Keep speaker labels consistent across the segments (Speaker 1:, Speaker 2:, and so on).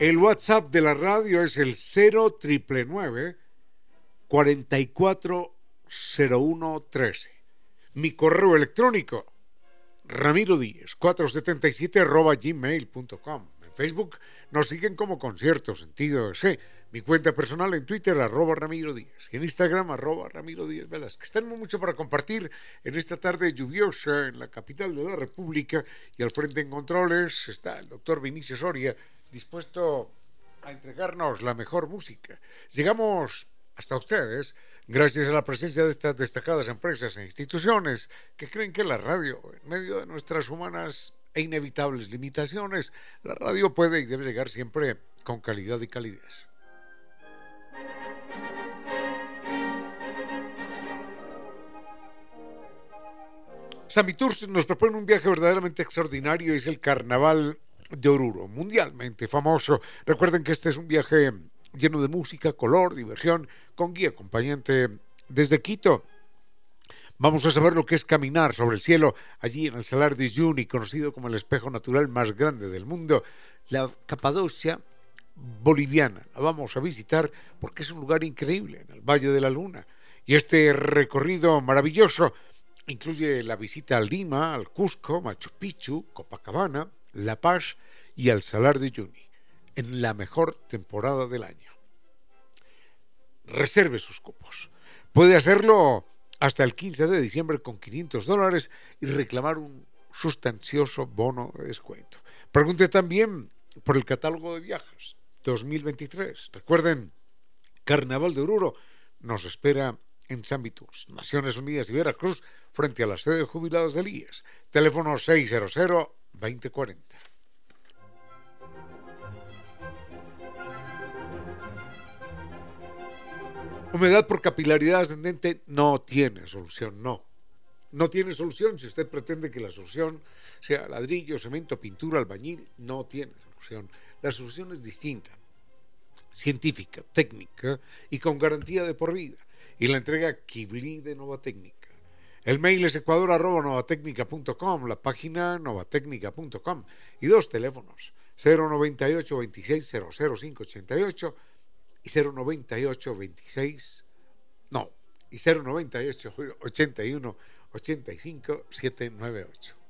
Speaker 1: El WhatsApp de la radio es el 0999 440113. Mi correo electrónico ramiro díez 477 arroba gmail.com. En Facebook nos siguen como Concierto Sentido sí. Mi cuenta personal en Twitter, arroba Ramiro Díaz. Y en Instagram, arroba Ramiro Díaz Velázquez. Tenemos mucho para compartir en esta tarde lluviosa en la capital de la República. Y al frente en controles está el doctor Vinicio Soria dispuesto a entregarnos la mejor música. Llegamos hasta ustedes gracias a la presencia de estas destacadas empresas e instituciones que creen que la radio, en medio de nuestras humanas e inevitables limitaciones, la radio puede y debe llegar siempre con calidad y calidez. Tours nos propone un viaje verdaderamente extraordinario, es el carnaval de Oruro, mundialmente famoso. Recuerden que este es un viaje lleno de música, color, diversión, con guía acompañante desde Quito. Vamos a saber lo que es caminar sobre el cielo allí en el Salar de Uyuni, conocido como el espejo natural más grande del mundo, la Capadocia boliviana. La vamos a visitar porque es un lugar increíble en el Valle de la Luna. Y este recorrido maravilloso incluye la visita a Lima, al Cusco, Machu Picchu, Copacabana, La Paz y al Salar de Uyuni en la mejor temporada del año. Reserve sus cupos. Puede hacerlo hasta el 15 de diciembre con 500 dólares y reclamar un sustancioso bono de descuento. Pregunte también por el catálogo de viajes 2023. Recuerden, Carnaval de Oruro nos espera en San Viturs, Naciones Unidas y Veracruz, frente a la sede de jubilados del IES. Teléfono 600 2040. Humedad por capilaridad ascendente no tiene solución, no. No tiene solución si usted pretende que la solución sea ladrillo, cemento, pintura, albañil, no tiene solución. La solución es distinta, científica, técnica y con garantía de por vida. Y la entrega Kibli de Nova Técnica. El mail es ecuador.novatecnica.com, la página novatecnica.com y dos teléfonos, 098 26 00588 y 098 26 no y 098 81 85 798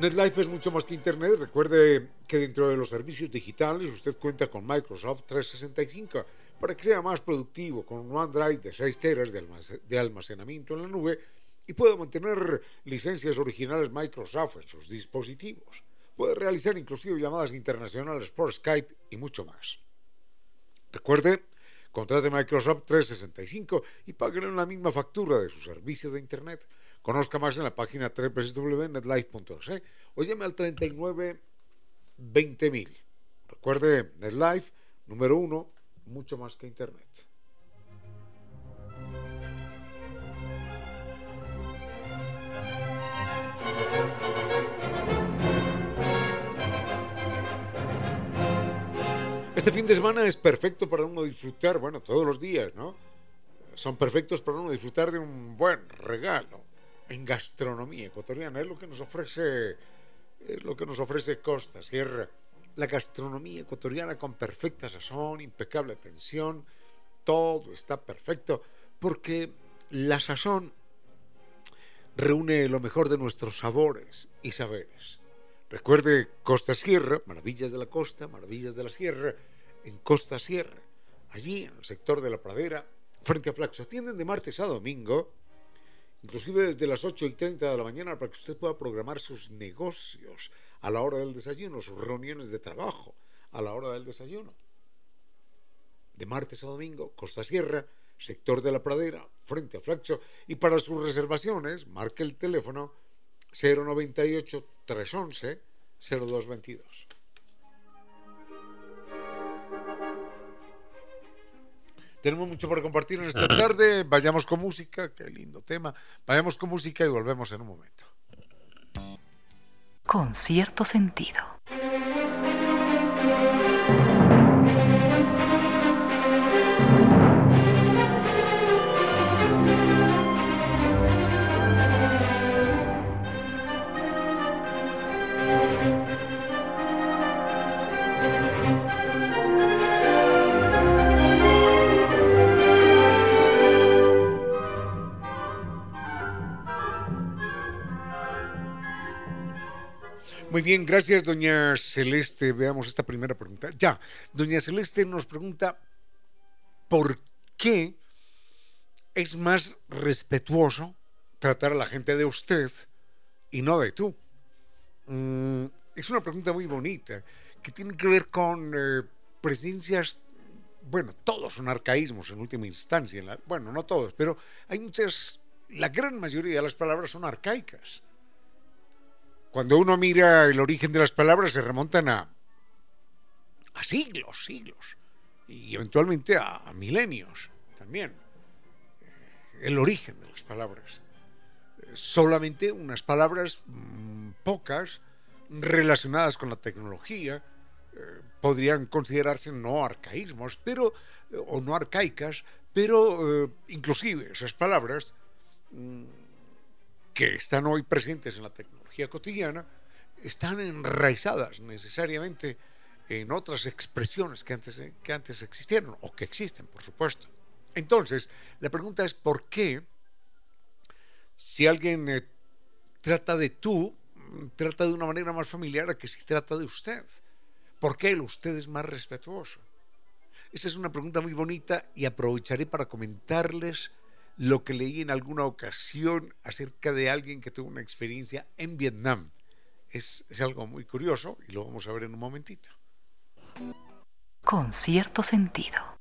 Speaker 1: NetLife es mucho más que Internet. Recuerde que dentro de los servicios digitales usted cuenta con Microsoft 365 para que sea más productivo con OneDrive de 6 teras de almacenamiento en la nube y pueda mantener licencias originales Microsoft en sus dispositivos. Puede realizar inclusive llamadas internacionales por Skype y mucho más. Recuerde, contrate Microsoft 365 y pague la misma factura de su servicio de Internet. Conozca más en la página www.netlife.es o llame al 39 20.000. Recuerde, NetLife, número uno, mucho más que Internet. Este fin de semana es perfecto para uno disfrutar, bueno, todos los días, ¿no? Son perfectos para uno disfrutar de un buen regalo en gastronomía ecuatoriana. Es lo que nos ofrece, lo que nos ofrece Costa Sierra. La gastronomía ecuatoriana con perfecta sazón, impecable atención, todo está perfecto, porque la sazón reúne lo mejor de nuestros sabores y saberes. Recuerde Costa Sierra, Maravillas de la Costa, Maravillas de la Sierra, en Costa Sierra, allí en el sector de la pradera, frente a Flaxo. Atienden de martes a domingo, inclusive desde las 8 y 30 de la mañana, para que usted pueda programar sus negocios a la hora del desayuno, sus reuniones de trabajo a la hora del desayuno. De martes a domingo, Costa Sierra, sector de la pradera, frente a Flaxo. Y para sus reservaciones, marque el teléfono 098 311 0222. Tenemos mucho por compartir en esta tarde. Vayamos con música, qué lindo tema. Vayamos con música y volvemos en un momento.
Speaker 2: Con cierto sentido.
Speaker 1: Muy bien, gracias, doña Celeste. Veamos esta primera pregunta. Ya, doña Celeste nos pregunta por qué es más respetuoso tratar a la gente de usted y no de tú. Mm, es una pregunta muy bonita que tiene que ver con eh, presencias, bueno, todos son arcaísmos en última instancia, bueno, no todos, pero hay muchas, la gran mayoría de las palabras son arcaicas cuando uno mira el origen de las palabras se remontan a, a siglos, siglos, y eventualmente a, milenios también. Eh, el origen de las palabras. Solamente unas palabras mm, pocas relacionadas con la tecnología eh, podrían considerarse no arcaísmos, pero o no arcaicas, pero eh, inclusive esas palabras mm, que están hoy presentes en la tecnología cotidiana están enraizadas necesariamente en otras expresiones que antes, que antes existieron o que existen, por supuesto. Entonces, la pregunta es ¿por qué si alguien eh, trata de tú, trata de una manera más familiar a que si trata de usted? ¿Por qué el usted es más respetuoso? Esa es una pregunta muy bonita y aprovecharé para comentarles lo que leí en alguna ocasión acerca de alguien que tuvo una experiencia en Vietnam. Es, algo muy curioso y lo vamos a ver en un momentito.
Speaker 2: Con cierto sentido.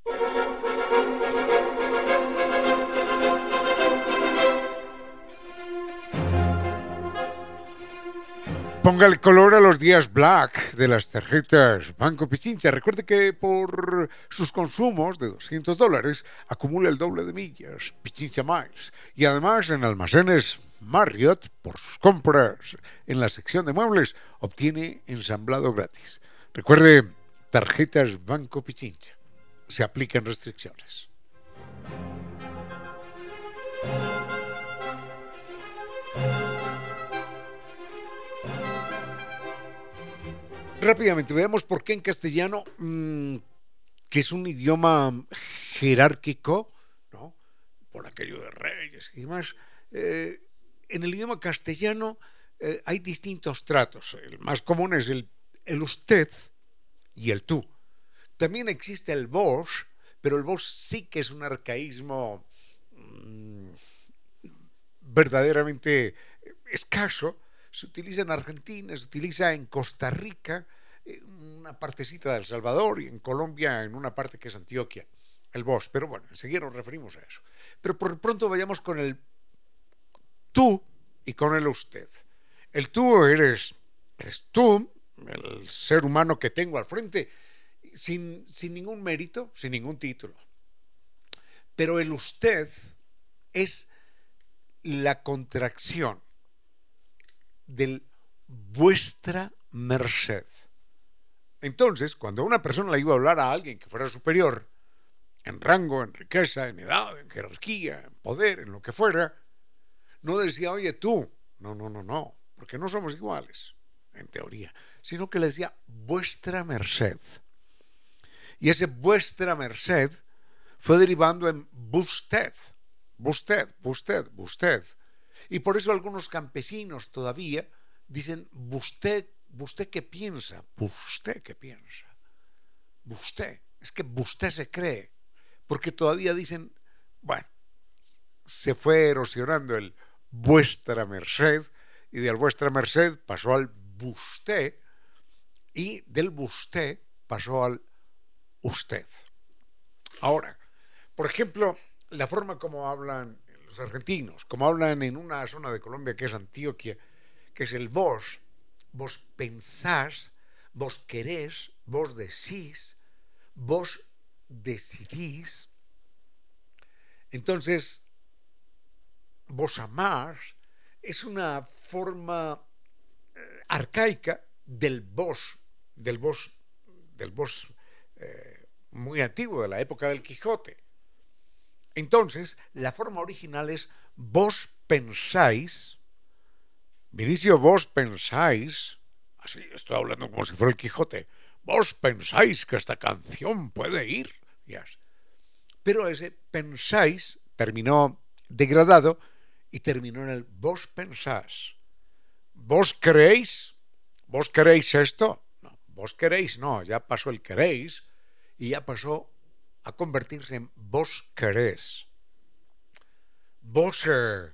Speaker 1: Ponga el color a los días black de las tarjetas Banco Pichincha. Recuerde que por sus consumos de 200 dólares acumula el doble de millas, Pichincha Miles. Y además en almacenes Marriott, por sus compras en la sección de muebles, obtiene ensamblado gratis. Recuerde, tarjetas Banco Pichincha. Se aplican restricciones. Rápidamente, veamos por qué en castellano, mm, que es un idioma jerárquico, ¿no? por aquello de reyes y demás, eh, en el idioma castellano eh, hay distintos tratos. El más común es el, el usted y el tú. También existe el vos, pero el vos sí que es un arcaísmo mm, verdaderamente escaso se utiliza en Argentina, se utiliza en Costa Rica, una partecita de El Salvador y en Colombia en una parte que es Antioquia, el vos. Pero bueno, enseguida nos referimos a eso. Pero por pronto vayamos con el tú y con el usted. El tú eres, eres tú, el ser humano que tengo al frente, sin, sin ningún mérito, sin ningún título. Pero el usted es la contracción del vuestra merced. Entonces, cuando una persona le iba a hablar a alguien que fuera superior, en rango, en riqueza, en edad, en jerarquía, en poder, en lo que fuera, no decía, oye tú, no, no, no, no, porque no somos iguales, en teoría, sino que le decía vuestra merced. Y ese vuestra merced fue derivando en busted, busted, busted, busted. Y por eso algunos campesinos todavía dicen, ¿usted, usted qué piensa? ¿Usted qué piensa? ¿Usted? Es que usted se cree. Porque todavía dicen, bueno, se fue erosionando el vuestra merced y del vuestra merced pasó al busté y del busté pasó al usted. Ahora, por ejemplo, la forma como hablan los argentinos, como hablan en una zona de Colombia que es Antioquia, que es el vos, vos pensás, vos querés, vos decís, vos decidís. Entonces, vos amás es una forma eh, arcaica del vos, del vos, del vos eh, muy antiguo, de la época del Quijote. Entonces, la forma original es vos pensáis, Vinicio, vos pensáis, así estoy hablando como si fuera el Quijote, vos pensáis que esta canción puede ir, pero ese pensáis terminó degradado y terminó en el vos pensás. ¿Vos creéis? ¿Vos queréis esto? No, vos queréis, no, ya pasó el queréis y ya pasó a convertirse en vos querés. Vos eh,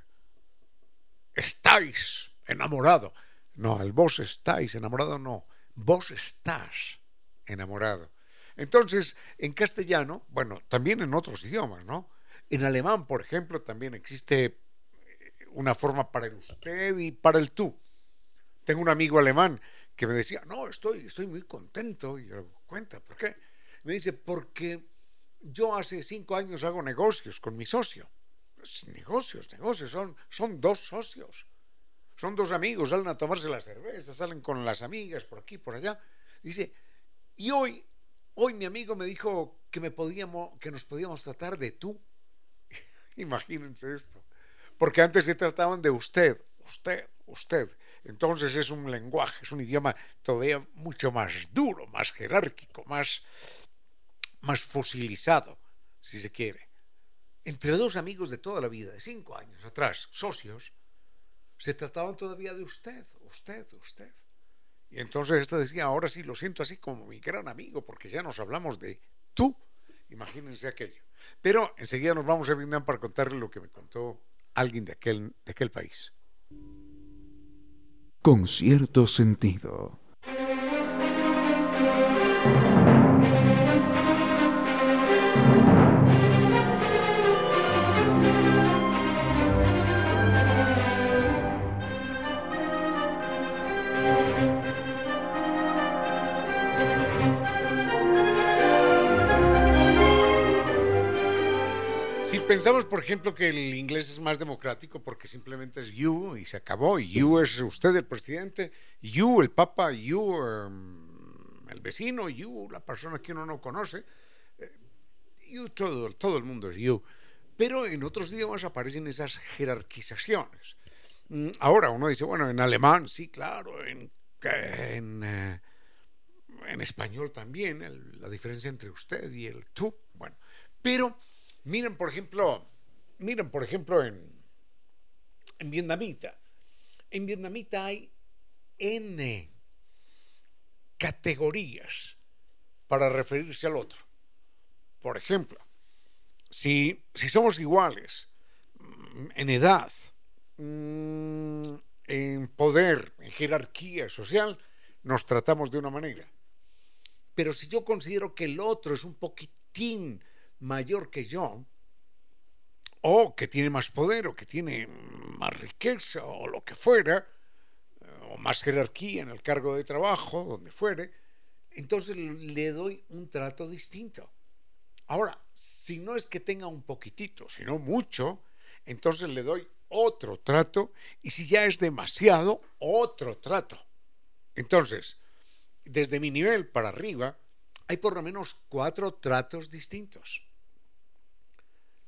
Speaker 1: estáis enamorado. No, el vos estáis enamorado no, vos estás enamorado. Entonces, en castellano, bueno, también en otros idiomas, ¿no? En alemán, por ejemplo, también existe eh, una forma para el usted y para el tú. Tengo un amigo alemán que me decía, no, estoy, estoy muy contento. Y yo, cuenta, ¿por qué? Me dice, porque yo hace cinco años hago negocios con mi socio. Negocios, negocios, son, son dos socios. Son dos amigos, salen a tomarse la cerveza, salen con las amigas por aquí, por allá. Dice, y hoy, hoy mi amigo me dijo que, me podíamos, que nos podíamos tratar de tú. Imagínense esto. Porque antes se trataban de usted, usted, usted. Entonces es un lenguaje, es un idioma todavía mucho más duro, más jerárquico, más, más fosilizado, si se quiere. Entre dos amigos de toda la vida, de cinco años atrás, socios, se trataban todavía de usted, usted, usted. Y entonces esta decía, ahora sí lo siento así como mi gran amigo, porque ya nos hablamos de tú. Imagínense aquello. Pero enseguida nos vamos a Vietnam para contarle lo que me contó alguien de aquel, de aquel país.
Speaker 3: Con cierto sentido.
Speaker 1: Pensamos, por ejemplo, que el inglés es más democrático porque simplemente es you y se acabó. You es usted el presidente, you el papa, you um, el vecino, you la persona que uno no conoce. Eh, you todo, todo el mundo es you. Pero en otros idiomas aparecen esas jerarquizaciones. Mm, ahora uno dice, bueno, en alemán sí, claro, en, en, eh, en español también, la diferencia entre usted y el tú. Bueno, pero Miren, por ejemplo, miren, por ejemplo, en, en vietnamita. En vietnamita hay N categorías para referirse al otro. Por ejemplo, si, si somos iguales mm, en edad, mm, en poder, en jerarquía social, nos tratamos de una manera. Pero si yo considero que el otro es un poquitín mayor que yo, o que tiene más poder, o que tiene más riqueza, o lo que fuera, o más jerarquía en el cargo de trabajo, donde fuere, entonces le doy un trato distinto. Ahora, si no es que tenga un poquitito, sino mucho, entonces le doy otro trato y si ya es demasiado, otro trato. Entonces, desde mi nivel para arriba, hay por lo menos cuatro tratos distintos.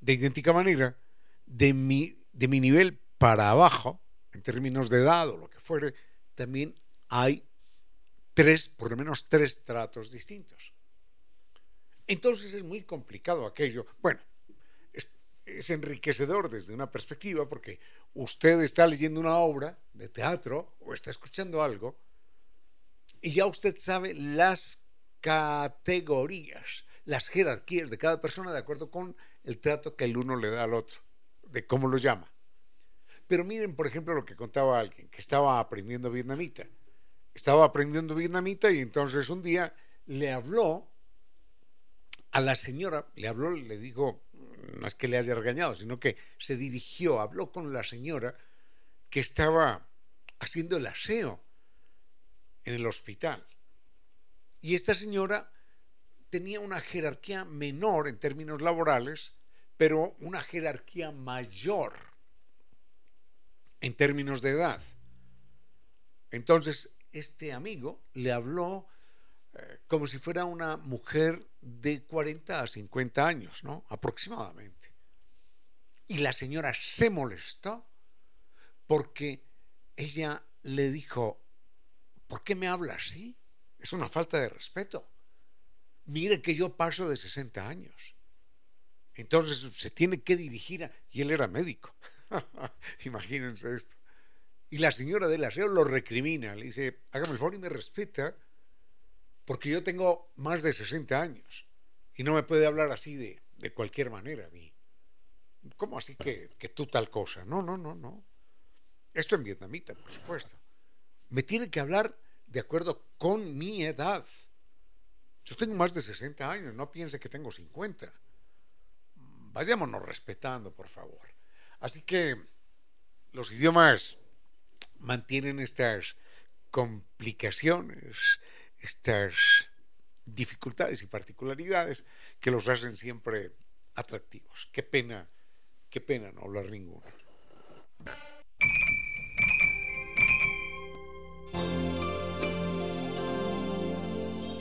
Speaker 1: De idéntica manera, de mi, de mi nivel para abajo, en términos de edad o lo que fuere, también hay tres, por lo menos tres tratos distintos. Entonces es muy complicado aquello. Bueno, es, es, enriquecedor desde una perspectiva porque usted está leyendo una obra de teatro o está escuchando algo y ya usted sabe las categorías, las jerarquías de cada persona de acuerdo con el trato que el uno le da al otro, de cómo lo llama. Pero miren, por ejemplo, lo que contaba alguien que estaba aprendiendo vietnamita. Estaba aprendiendo vietnamita y entonces un día le habló a la señora, le habló, le dijo, no es que le haya regañado, sino que se dirigió, habló con la señora que estaba haciendo el aseo en el hospital. Y esta señora tenía una jerarquía menor en términos laborales, pero una jerarquía mayor en términos de edad. Entonces, este amigo le habló eh, como si fuera una mujer de 40 a 50 años, ¿no? Aproximadamente. Y la señora se molestó porque ella le dijo, ¿por qué me habla así? Es una falta de respeto. Mire que yo paso de 60 años. Entonces se tiene que dirigir a... Y él era médico. Imagínense esto. Y la señora del aseo lo recrimina, le dice, hágame el favor y me respeta, porque yo tengo más de 60 años y no me puede hablar así de, de cualquier manera a mí. ¿Cómo así que, que tú tal cosa? No, no, no, no. Esto en vietnamita, por supuesto. Me tiene que hablar de acuerdo con mi edad. Yo tengo más de 60 años, no piense que tengo 50. Vayámonos respetando, por favor. Así que los idiomas mantienen estas complicaciones, estas dificultades y particularidades que los hacen siempre atractivos. Qué pena, qué pena no hablar ninguno.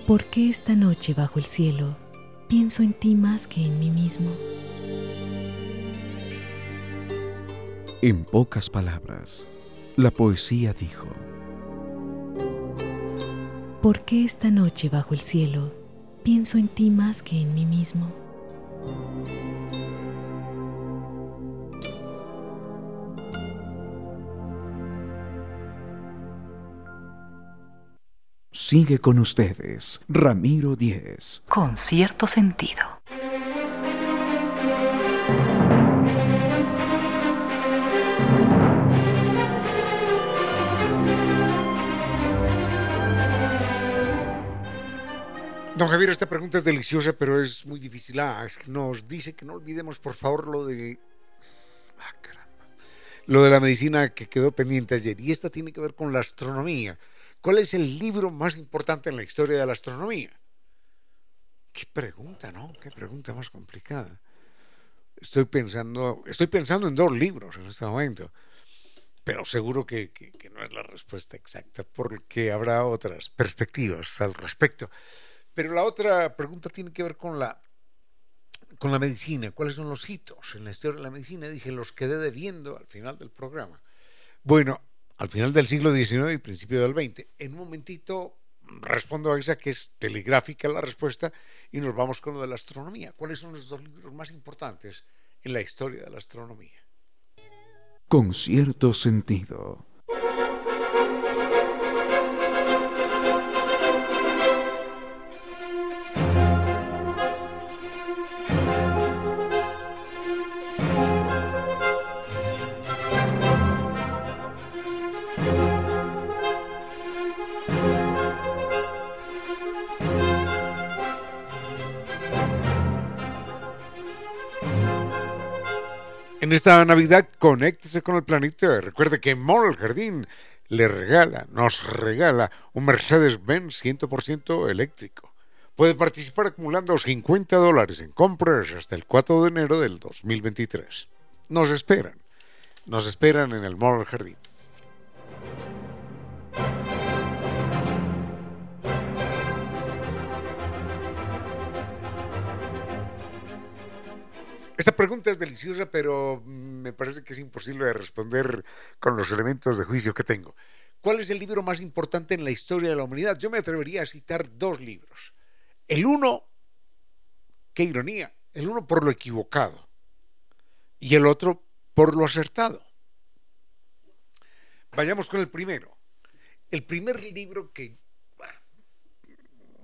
Speaker 4: ¿Por qué esta noche bajo el cielo pienso en ti más que en mí mismo?
Speaker 3: En pocas palabras, la poesía dijo,
Speaker 4: ¿Por qué esta noche bajo el cielo pienso en ti más que en mí mismo?
Speaker 3: Sigue con ustedes, Ramiro Díez.
Speaker 2: Con cierto sentido.
Speaker 1: Don Javier, esta pregunta es deliciosa, pero es muy difícil. Ah, nos dice que no olvidemos, por favor, lo de. Ah, caramba. Lo de la medicina que quedó pendiente ayer. Y esta tiene que ver con la astronomía. ¿Cuál es el libro más importante en la historia de la astronomía? Qué pregunta, ¿no? Qué pregunta más complicada. Estoy pensando, estoy pensando en dos libros en este momento, pero seguro que, que, que no es la respuesta exacta porque habrá otras perspectivas al respecto. Pero la otra pregunta tiene que ver con la, con la medicina. ¿Cuáles son los hitos en la historia de la medicina? Dije, los quedé debiendo al final del programa. Bueno, al final del siglo XIX y principio del XX. En un momentito respondo a esa que es telegráfica la respuesta y nos vamos con lo de la astronomía. ¿Cuáles son los dos libros más importantes en la historia de la astronomía?
Speaker 3: Con cierto sentido.
Speaker 1: Esta Navidad, conéctese con el planeta. Recuerde que Mall Jardín le regala, nos regala un Mercedes-Benz 100% eléctrico. Puede participar acumulando 50 dólares en compras hasta el 4 de enero del 2023. Nos esperan. Nos esperan en el Mall Jardín. Esta pregunta es deliciosa, pero me parece que es imposible de responder con los elementos de juicio que tengo. ¿Cuál es el libro más importante en la historia de la humanidad? Yo me atrevería a citar dos libros. El uno, qué ironía, el uno por lo equivocado y el otro por lo acertado. Vayamos con el primero. El primer libro que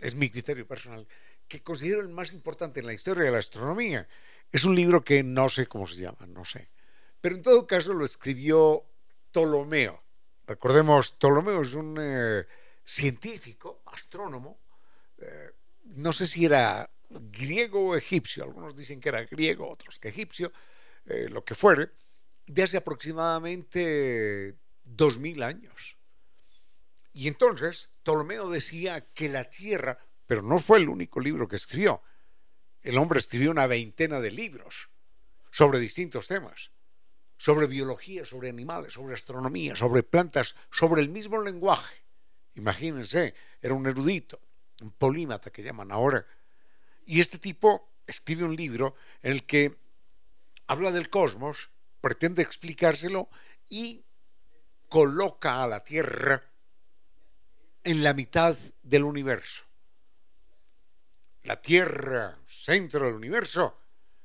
Speaker 1: es mi criterio personal, que considero el más importante en la historia de la astronomía, es un libro que no sé cómo se llama, no sé. Pero en todo caso lo escribió Ptolomeo. Recordemos, Ptolomeo es un eh, científico, astrónomo, eh, no sé si era griego o egipcio, algunos dicen que era griego, otros que egipcio, eh, lo que fuere, de hace aproximadamente dos mil años. Y entonces Ptolomeo decía que la Tierra, pero no fue el único libro que escribió, el hombre escribió una veintena de libros sobre distintos temas, sobre biología, sobre animales, sobre astronomía, sobre plantas, sobre el mismo lenguaje. Imagínense, era un erudito, un polímata que llaman ahora. Y este tipo escribe un libro en el que habla del cosmos, pretende explicárselo y coloca a la Tierra en la mitad del universo la Tierra, centro del universo,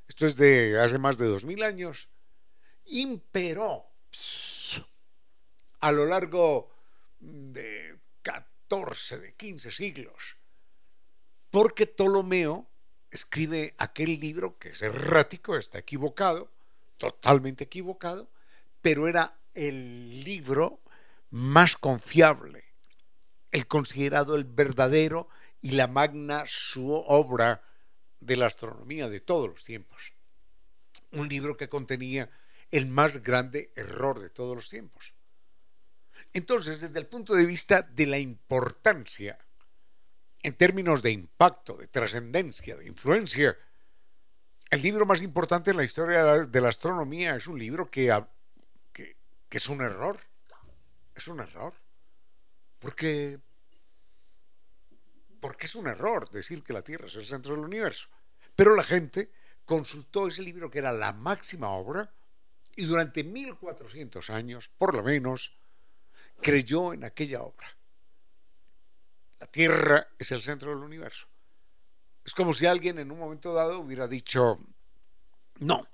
Speaker 1: esto es de hace más de dos mil años, imperó a lo largo de 14, de 15 siglos, porque Ptolomeo escribe aquel libro que es errático, está equivocado, totalmente equivocado, pero era el libro más confiable, el considerado el verdadero y la magna su obra de la astronomía de todos los tiempos. Un libro que contenía el más grande error de todos los tiempos. Entonces, desde el punto de vista de la importancia, en términos de impacto, de trascendencia, de influencia, el libro más importante en la historia de la astronomía es un libro que, que, es un error. Es un error. Porque porque es un error decir que la Tierra es el centro del universo. Pero la gente consultó ese libro que era la máxima obra y durante 1400 años, por lo menos, creyó en aquella obra. La Tierra es el centro del universo. Es como si alguien en un momento dado hubiera dicho, no,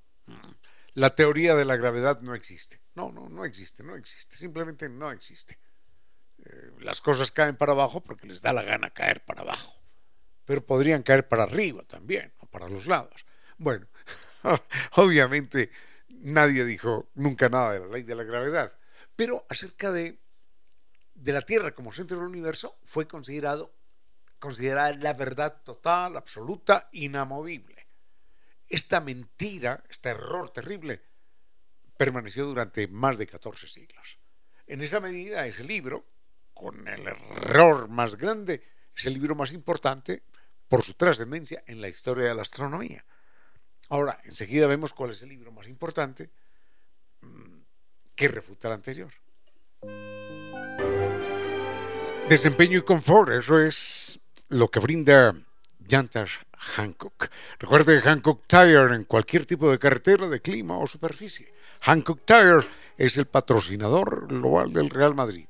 Speaker 1: la teoría de la gravedad no existe. No, no, no existe, no existe, simplemente no existe. Eh, las cosas caen para abajo porque les da la gana caer para abajo. Pero podrían caer para arriba también, o para los lados. Bueno, obviamente nadie dijo nunca nada de la ley de la gravedad. Pero acerca de, de la Tierra como centro del universo fue considerado considerada la verdad total, absoluta, inamovible. Esta mentira, este error terrible, permaneció durante más de 14 siglos. En esa medida, ese libro, con el error más grande, es el libro más importante por su trascendencia en la historia de la astronomía. Ahora, enseguida vemos cuál es el libro más importante mm, que refuta el anterior. Desempeño y confort, eso es lo que brinda llantas Hancock. Recuerde Hancock Tire en cualquier tipo de carretera, de clima o superficie. Hancock Tire es el patrocinador global del Real Madrid.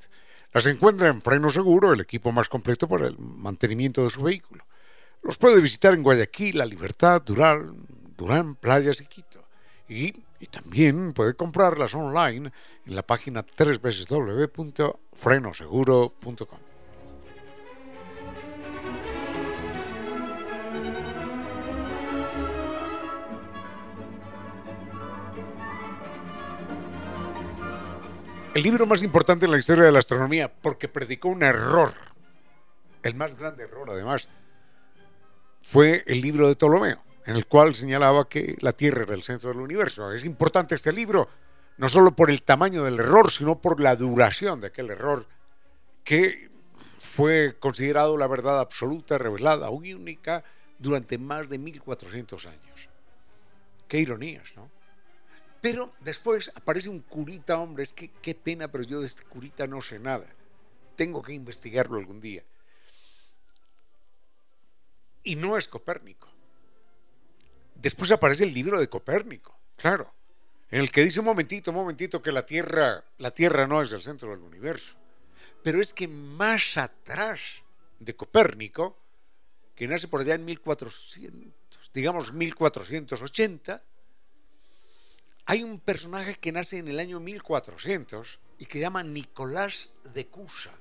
Speaker 1: Las encuentra en Freno Seguro, el equipo más completo para el mantenimiento de su vehículo. Los puede visitar en Guayaquil, La Libertad, Durán, Durán, Playas y Quito. Y, y, también puede comprarlas online en la página www.frenoseguro.com. El libro más importante en la historia de la astronomía, porque predicó un error, el más grande error además, fue el libro de Ptolomeo. en el cual señalaba que la Tierra era el centro del universo. Es importante este libro, no solo por el tamaño del error, sino por la duración de aquel error que fue considerado la verdad absoluta, revelada, única, durante más de 1400 años. Qué ironías, ¿no? Pero después aparece un curita, hombre, es que qué pena, pero yo de este curita no sé nada. Tengo que investigarlo algún día. Y no es Copérnico. Después aparece el libro de Copérnico, claro, en el que dice un momentito, un momentito que la Tierra, la Tierra no es el centro del universo. Pero es que más atrás de Copérnico, que nace por allá en 1400, digamos 1480, hay un personaje que nace en el año 1400 y que se llama Nicolás de Cusa.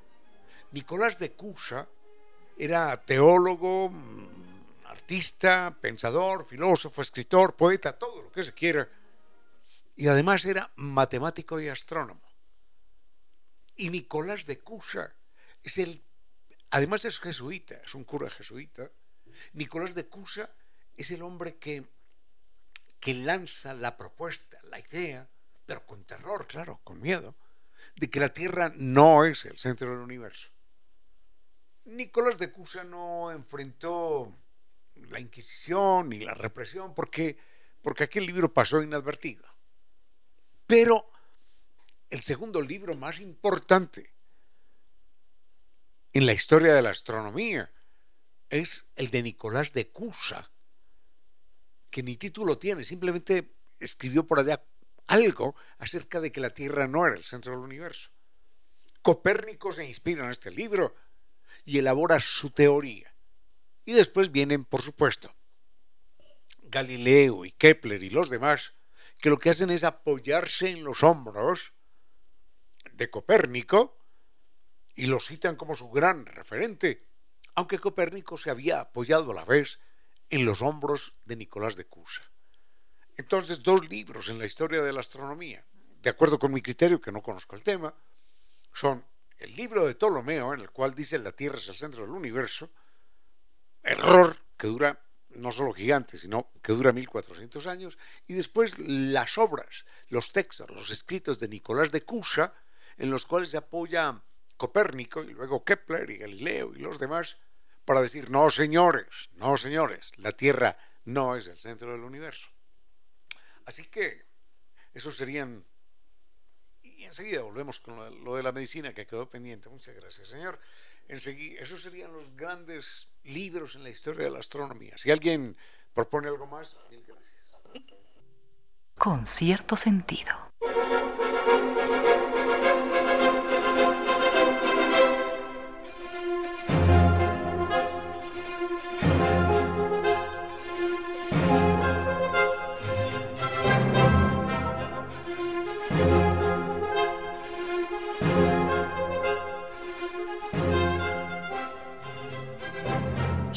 Speaker 1: Nicolás de Cusa era teólogo, artista, pensador, filósofo, escritor, poeta, todo lo que se quiera. Y además era matemático y astrónomo. Y Nicolás de Cusa es el, además es jesuita, es un cura jesuita. Nicolás de Cusa es el hombre que, que lanza la propuesta, la idea, pero con terror, claro, con miedo, de que la Tierra no es el centro del universo. Nicolás de Cusa no enfrentó la Inquisición ni la represión porque, porque aquel libro pasó inadvertido. Pero el segundo libro más importante en la historia de la astronomía es el de Nicolás de Cusa, que ni título tiene, simplemente escribió por allá algo acerca de que la Tierra no era el centro del universo. Copérnico se inspira en este libro y elabora su teoría. Y después vienen, por supuesto, Galileo y Kepler y los demás, que lo que hacen es apoyarse en los hombros de Copérnico y lo citan como su gran referente, aunque Copérnico se había apoyado a la vez en los hombros de Nicolás de Cusa. Entonces, dos libros en la historia de la astronomía, de acuerdo con mi criterio, que no conozco el tema, son el libro de Ptolomeo, en el cual dice la Tierra es el centro del universo, error que dura no solo gigante, sino que dura 1400 años, y después las obras, los textos, los escritos de Nicolás de Cusa, en los cuales se apoya Copérnico y luego Kepler y Galileo y los demás para decir, no señores, no señores, la Tierra no es el centro del universo. Así que esos serían... Y enseguida volvemos con lo de la medicina que quedó pendiente. Muchas gracias, señor. Enseguida, esos serían los grandes libros en la historia de la astronomía. Si alguien propone algo más, mil gracias.
Speaker 2: Con cierto sentido.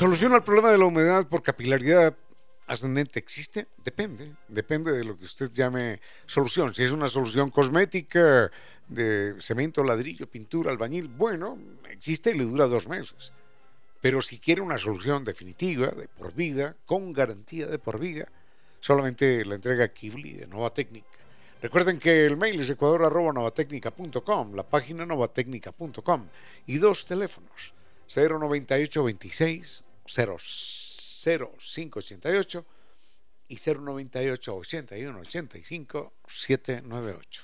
Speaker 1: ¿Solución al problema de la humedad por capilaridad ascendente existe? Depende, depende de lo que usted llame solución. Si es una solución cosmética de cemento, ladrillo, pintura, albañil, bueno, existe y le dura dos meses. Pero si quiere una solución definitiva, de por vida, con garantía de por vida, solamente la entrega Kibli de Nova Técnica. Recuerden que el mail es ecuador.novatecnica.com, la página novatecnica.com y dos teléfonos, 098 26 00588 y 098 81 85 798.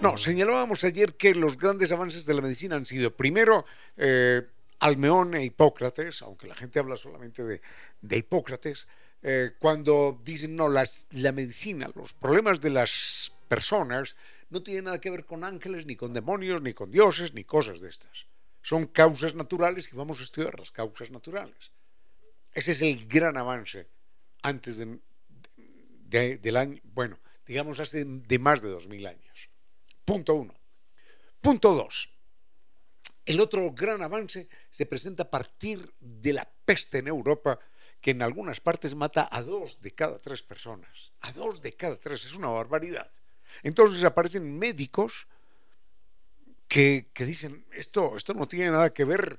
Speaker 1: No, señalábamos ayer que los grandes avances de la medicina han sido, primero, eh, Almeón e Hipócrates, aunque la gente habla solamente de, de Hipócrates, eh, cuando dicen, no, las, la medicina, los problemas de las personas no tienen nada que ver con ángeles, ni con demonios, ni con dioses, ni cosas de estas. Son causas naturales y vamos a estudiar las causas naturales. Ese es el gran avance antes de, del año, bueno, digamos hace de más de dos mil años. Punto uno. Punto dos. El otro gran avance se presenta a partir de la peste en Europa, que en algunas partes mata a dos de cada tres personas. A dos de cada tres, es una barbaridad. Entonces aparecen médicos que, dicen, esto, esto no tiene nada que ver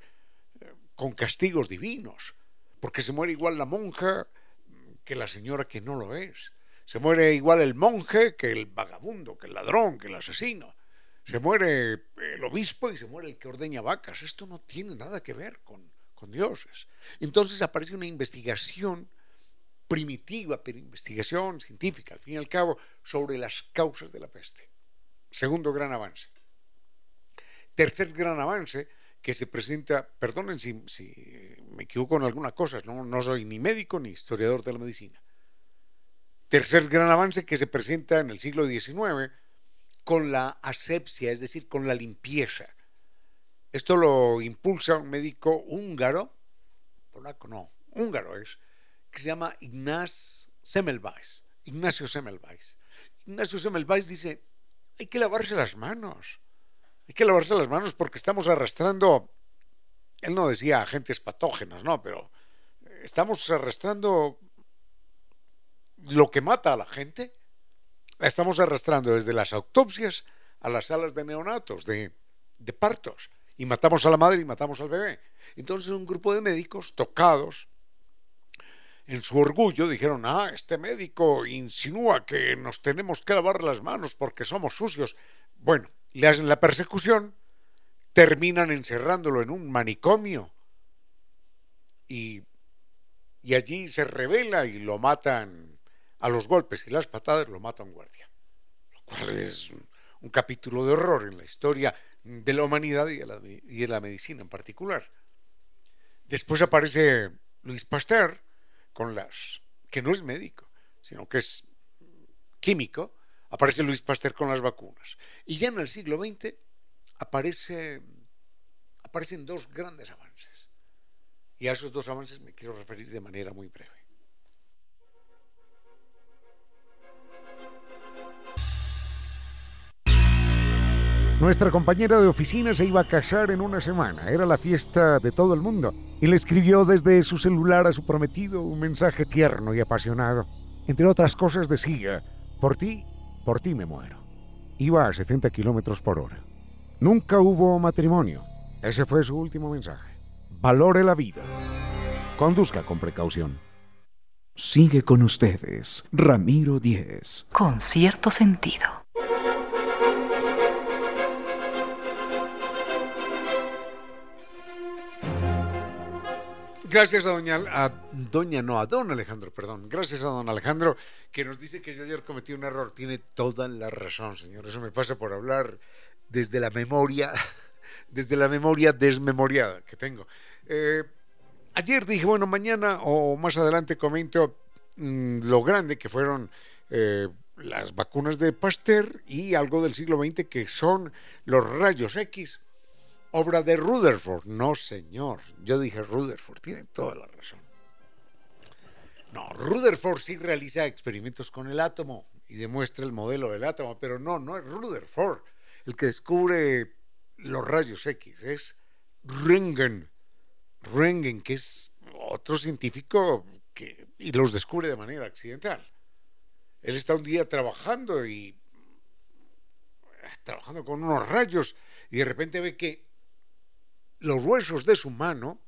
Speaker 1: eh, con castigos divinos, porque se muere igual la monja que la señora que no lo es. Se muere igual el monje que el vagabundo, que el ladrón, que el asesino. Se muere el obispo y se muere el que ordeña vacas. Esto no tiene nada que ver con, con dioses. Entonces aparece una investigación primitiva, pero investigación científica, al fin y al cabo, sobre las causas de la peste. Segundo gran avance. Tercer gran avance que se presenta, perdonen si, me equivoco en algunas cosas, no, no soy ni médico ni historiador de la medicina. Tercer gran avance que se presenta en el siglo XIX con la asepsia, es decir, con la limpieza. Esto lo impulsa un médico húngaro, polaco no, húngaro es, que se llama Ignaz Semmelweis, Ignacio Semmelweis. Ignacio Semmelweis dice, hay que lavarse las manos, hay que lavarse las manos porque estamos arrastrando, él no decía agentes patógenos, no, pero estamos arrastrando lo que mata a la gente, la estamos arrastrando desde las autopsias a las salas de neonatos, de partos, y matamos a la madre y matamos al bebé. Entonces un grupo de médicos tocados, en su orgullo dijeron, ah, este médico insinúa que nos tenemos que lavar las manos porque somos sucios. Bueno, le hacen la persecución, terminan encerrándolo en un manicomio y, y allí se revela y lo matan a los golpes y las patadas, lo matan guardia. Lo cual es un, un capítulo de horror en la historia de la humanidad y de la, y de la medicina en particular. Después aparece Luis Pasteur, con las, que no es médico, sino que es químico, aparece Luis Pasteur con las vacunas. Y ya en el siglo XX aparece, aparecen dos grandes avances. Y a esos dos avances me quiero referir de manera muy breve. Nuestra compañera de oficina se iba a casar en una semana. Era la fiesta de todo el mundo. Y le escribió desde su celular a su prometido un mensaje tierno y apasionado. Entre otras cosas decía, por ti, por ti me muero. Iba a 70 kilómetros por hora. Nunca hubo matrimonio. Ese fue su último mensaje. Valore la vida. Conduzca con precaución.
Speaker 3: Sigue con ustedes, Ramiro Díez.
Speaker 2: Con cierto sentido.
Speaker 1: Gracias a doña, doña, no, a don Alejandro, perdón. Gracias a don Alejandro que nos dice que yo ayer cometí un error. Tiene toda la razón, señor. Eso me pasa por hablar desde la memoria, desde la memoria desmemoriada que tengo. Eh, ayer dije, bueno, mañana o más adelante comento mm, lo grande que fueron eh, las vacunas de Pasteur y algo del siglo XX que son los rayos X obra de Rutherford. No, señor. Yo dije Rutherford, tiene toda la razón. No, Rutherford sí realiza experimentos con el átomo y demuestra el modelo del átomo, pero no, no es Rutherford el que descubre los rayos X, es Röntgen. Röntgen, que es otro científico que y los descubre de manera accidental. Él está un día trabajando y trabajando con unos rayos y de repente ve que los huesos de su mano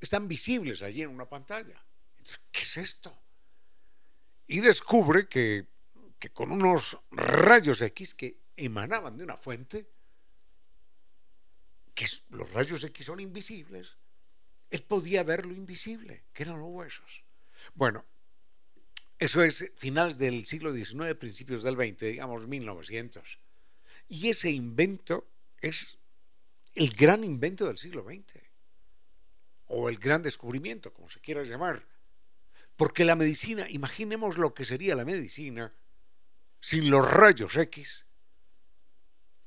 Speaker 1: están visibles allí en una pantalla. ¿Qué es esto? Y descubre que, que con unos rayos X que emanaban de una fuente, que los rayos X son invisibles, él podía ver lo invisible, que eran los huesos. Bueno, eso es finales del siglo XIX, principios del XX, digamos 1900. Y ese invento es el gran invento del siglo XX, o el gran descubrimiento, como se quiera llamar. Porque la medicina, imaginemos lo que sería la medicina sin los rayos X,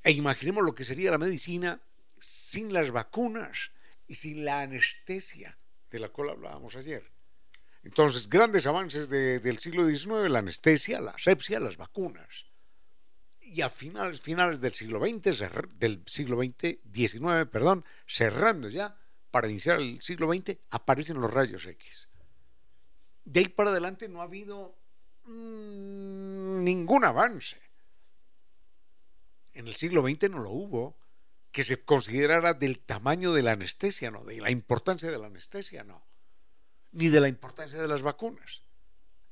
Speaker 1: e imaginemos lo que sería la medicina sin las vacunas y sin la anestesia de la cual hablábamos ayer. Entonces, grandes avances del siglo XIX, la anestesia, la asepsia, las vacunas y a finales, finales del siglo XX, del siglo XX, XIX, perdón, cerrando ya, para iniciar el siglo XX, aparecen los rayos X. De ahí para adelante no ha habido mmm, ningún avance. En el siglo XX no lo hubo. que se considerara del tamaño de la anestesia, no, de la importancia de la anestesia, no, ni de la importancia de las vacunas,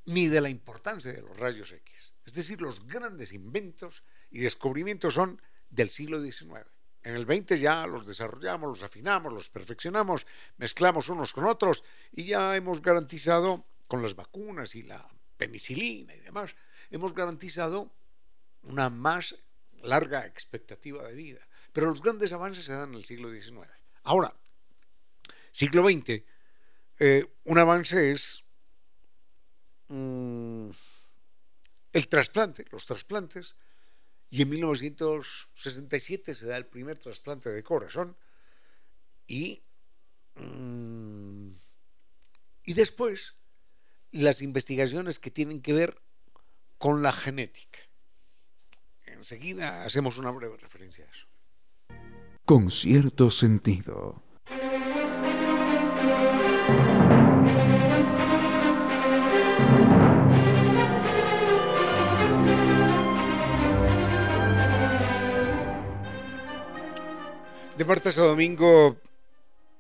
Speaker 1: ni de la importancia de los rayos X. Es decir, los grandes inventos y descubrimientos son del siglo XIX. En el 20 ya los desarrollamos, los afinamos, los perfeccionamos, mezclamos unos con otros y ya hemos garantizado con las vacunas y la penicilina y demás, hemos garantizado una más larga expectativa de vida. Pero los grandes avances se dan en el siglo XIX. Ahora, siglo XX, eh, un avance es mm, el trasplante, los trasplantes, y en 1967 se da el primer trasplante de corazón y, mm, y después las investigaciones que tienen que ver con la genética. Enseguida hacemos una breve referencia a eso.
Speaker 3: Con cierto sentido.
Speaker 1: De martes a domingo,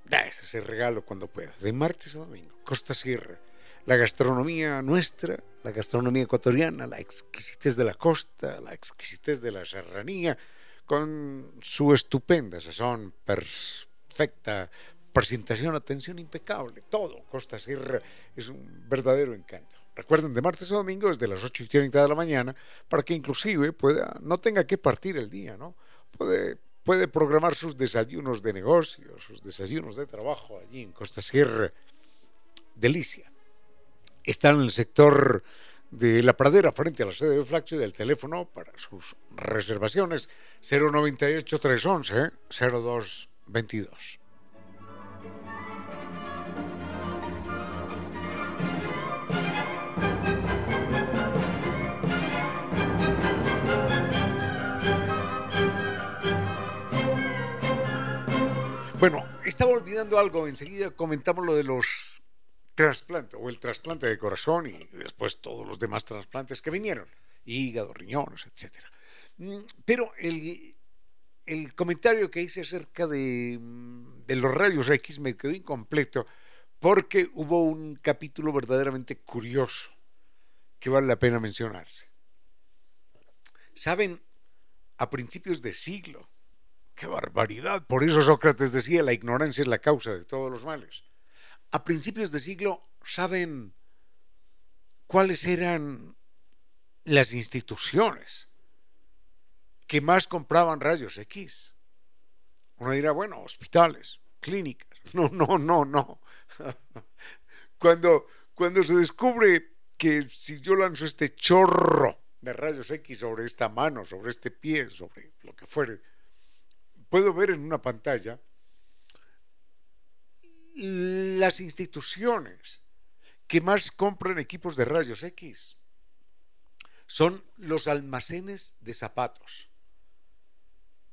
Speaker 1: da ese regalo cuando pueda. De martes a domingo, Costa Sierra. La gastronomía nuestra, la gastronomía ecuatoriana, la exquisitez de la costa, la exquisitez de la serranía, con su estupenda sazón perfecta, presentación, atención impecable, todo. Costa Sierra es un verdadero encanto. Recuerden, de martes a domingo desde las 8 y 30 de la mañana, para que inclusive pueda, no tenga que partir el día, ¿no? Puede puede programar sus desayunos de negocio, sus desayunos de trabajo allí en Costa Sierra. Delicia. Están en el sector de la pradera frente a la sede de Flaxo y el teléfono para sus reservaciones 098 311 0222. Bueno, estaba olvidando algo, enseguida comentamos lo de los trasplantes, o el trasplante de corazón y después todos los demás trasplantes que vinieron, hígado, riñones, etc. Mm, pero el, comentario que hice acerca de, mm, de los rayos X me quedó incompleto porque hubo un capítulo verdaderamente curioso que vale la pena mencionarse. Saben, a principios de siglo, ¡Qué barbaridad! Por eso Sócrates decía, la ignorancia es la causa de todos los males. A principios de siglo, ¿saben cuáles eran las instituciones que más compraban rayos X? Uno dirá, bueno, hospitales, clínicas. No, no, no, no. Cuando, cuando se descubre que si yo lanzo este chorro de rayos X sobre esta mano, sobre este pie, sobre lo que fuere, puedo ver en una pantalla las instituciones que más compran equipos de rayos X son los almacenes de zapatos.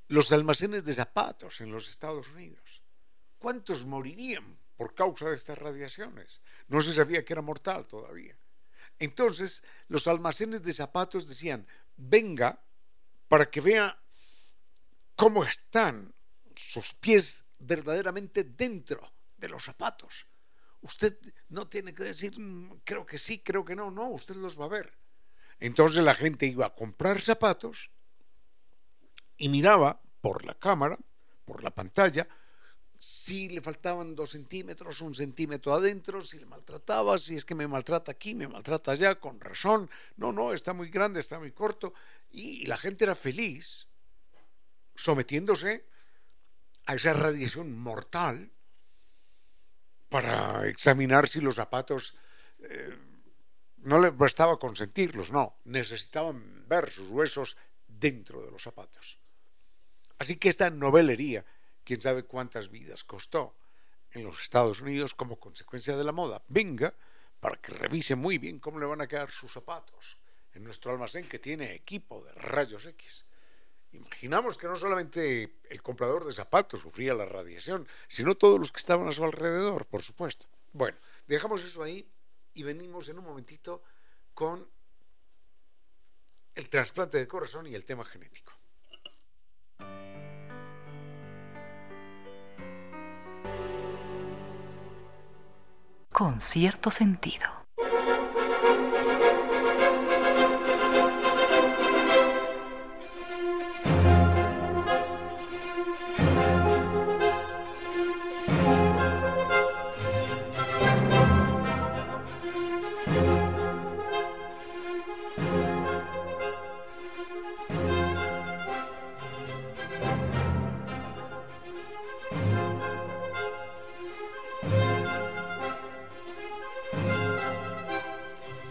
Speaker 1: Los almacenes de zapatos en los Estados Unidos. ¿Cuántos morirían por causa de estas radiaciones? No se sabía que era mortal todavía. Entonces, los almacenes de zapatos decían, venga para que vea cómo están sus pies verdaderamente dentro de los zapatos. Usted no tiene que decir, mm, creo que sí, creo que no, no, usted los va a ver. Entonces la gente iba a comprar zapatos y miraba por la cámara, por la pantalla, si le faltaban dos centímetros, un centímetro adentro, si le maltrataba, si es que me maltrata aquí, me maltrata allá, con razón, no, no, está muy grande, está muy corto, y la gente era feliz sometiéndose a esa radiación mortal para examinar si los zapatos eh, no le bastaba consentirlos, no, necesitaban ver sus huesos dentro de los zapatos. Así que esta novelería, quién sabe cuántas vidas costó en los Estados Unidos como consecuencia de la moda, venga para que revise muy bien cómo le van a quedar sus zapatos en nuestro almacén que tiene equipo de rayos X. Imaginamos que no solamente el comprador de zapatos sufría la radiación, sino todos los que estaban a su alrededor, por supuesto. Bueno, dejamos eso ahí y venimos en un momentito con el trasplante de corazón y el tema genético.
Speaker 2: Con cierto sentido.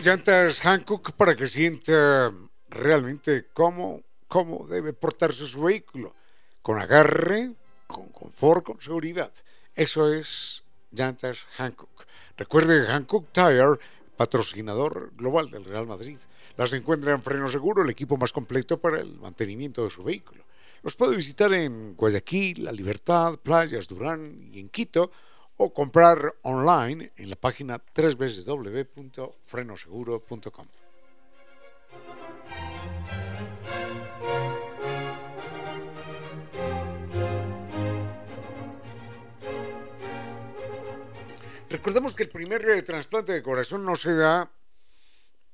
Speaker 1: Llantas Hancock para que sienta realmente cómo, cómo debe portarse su vehículo, con agarre, con confort, con seguridad. Eso es llantas Hancock. Recuerde Hancock Tire, patrocinador global del Real Madrid. Las encuentra en Freno Seguro, el equipo más completo para el mantenimiento de su vehículo. Los puede visitar en Guayaquil, La Libertad, Playas, Durán y en Quito o comprar online en la página www.frenoseguro.com. Recordemos que el primer eh, trasplante de corazón no se da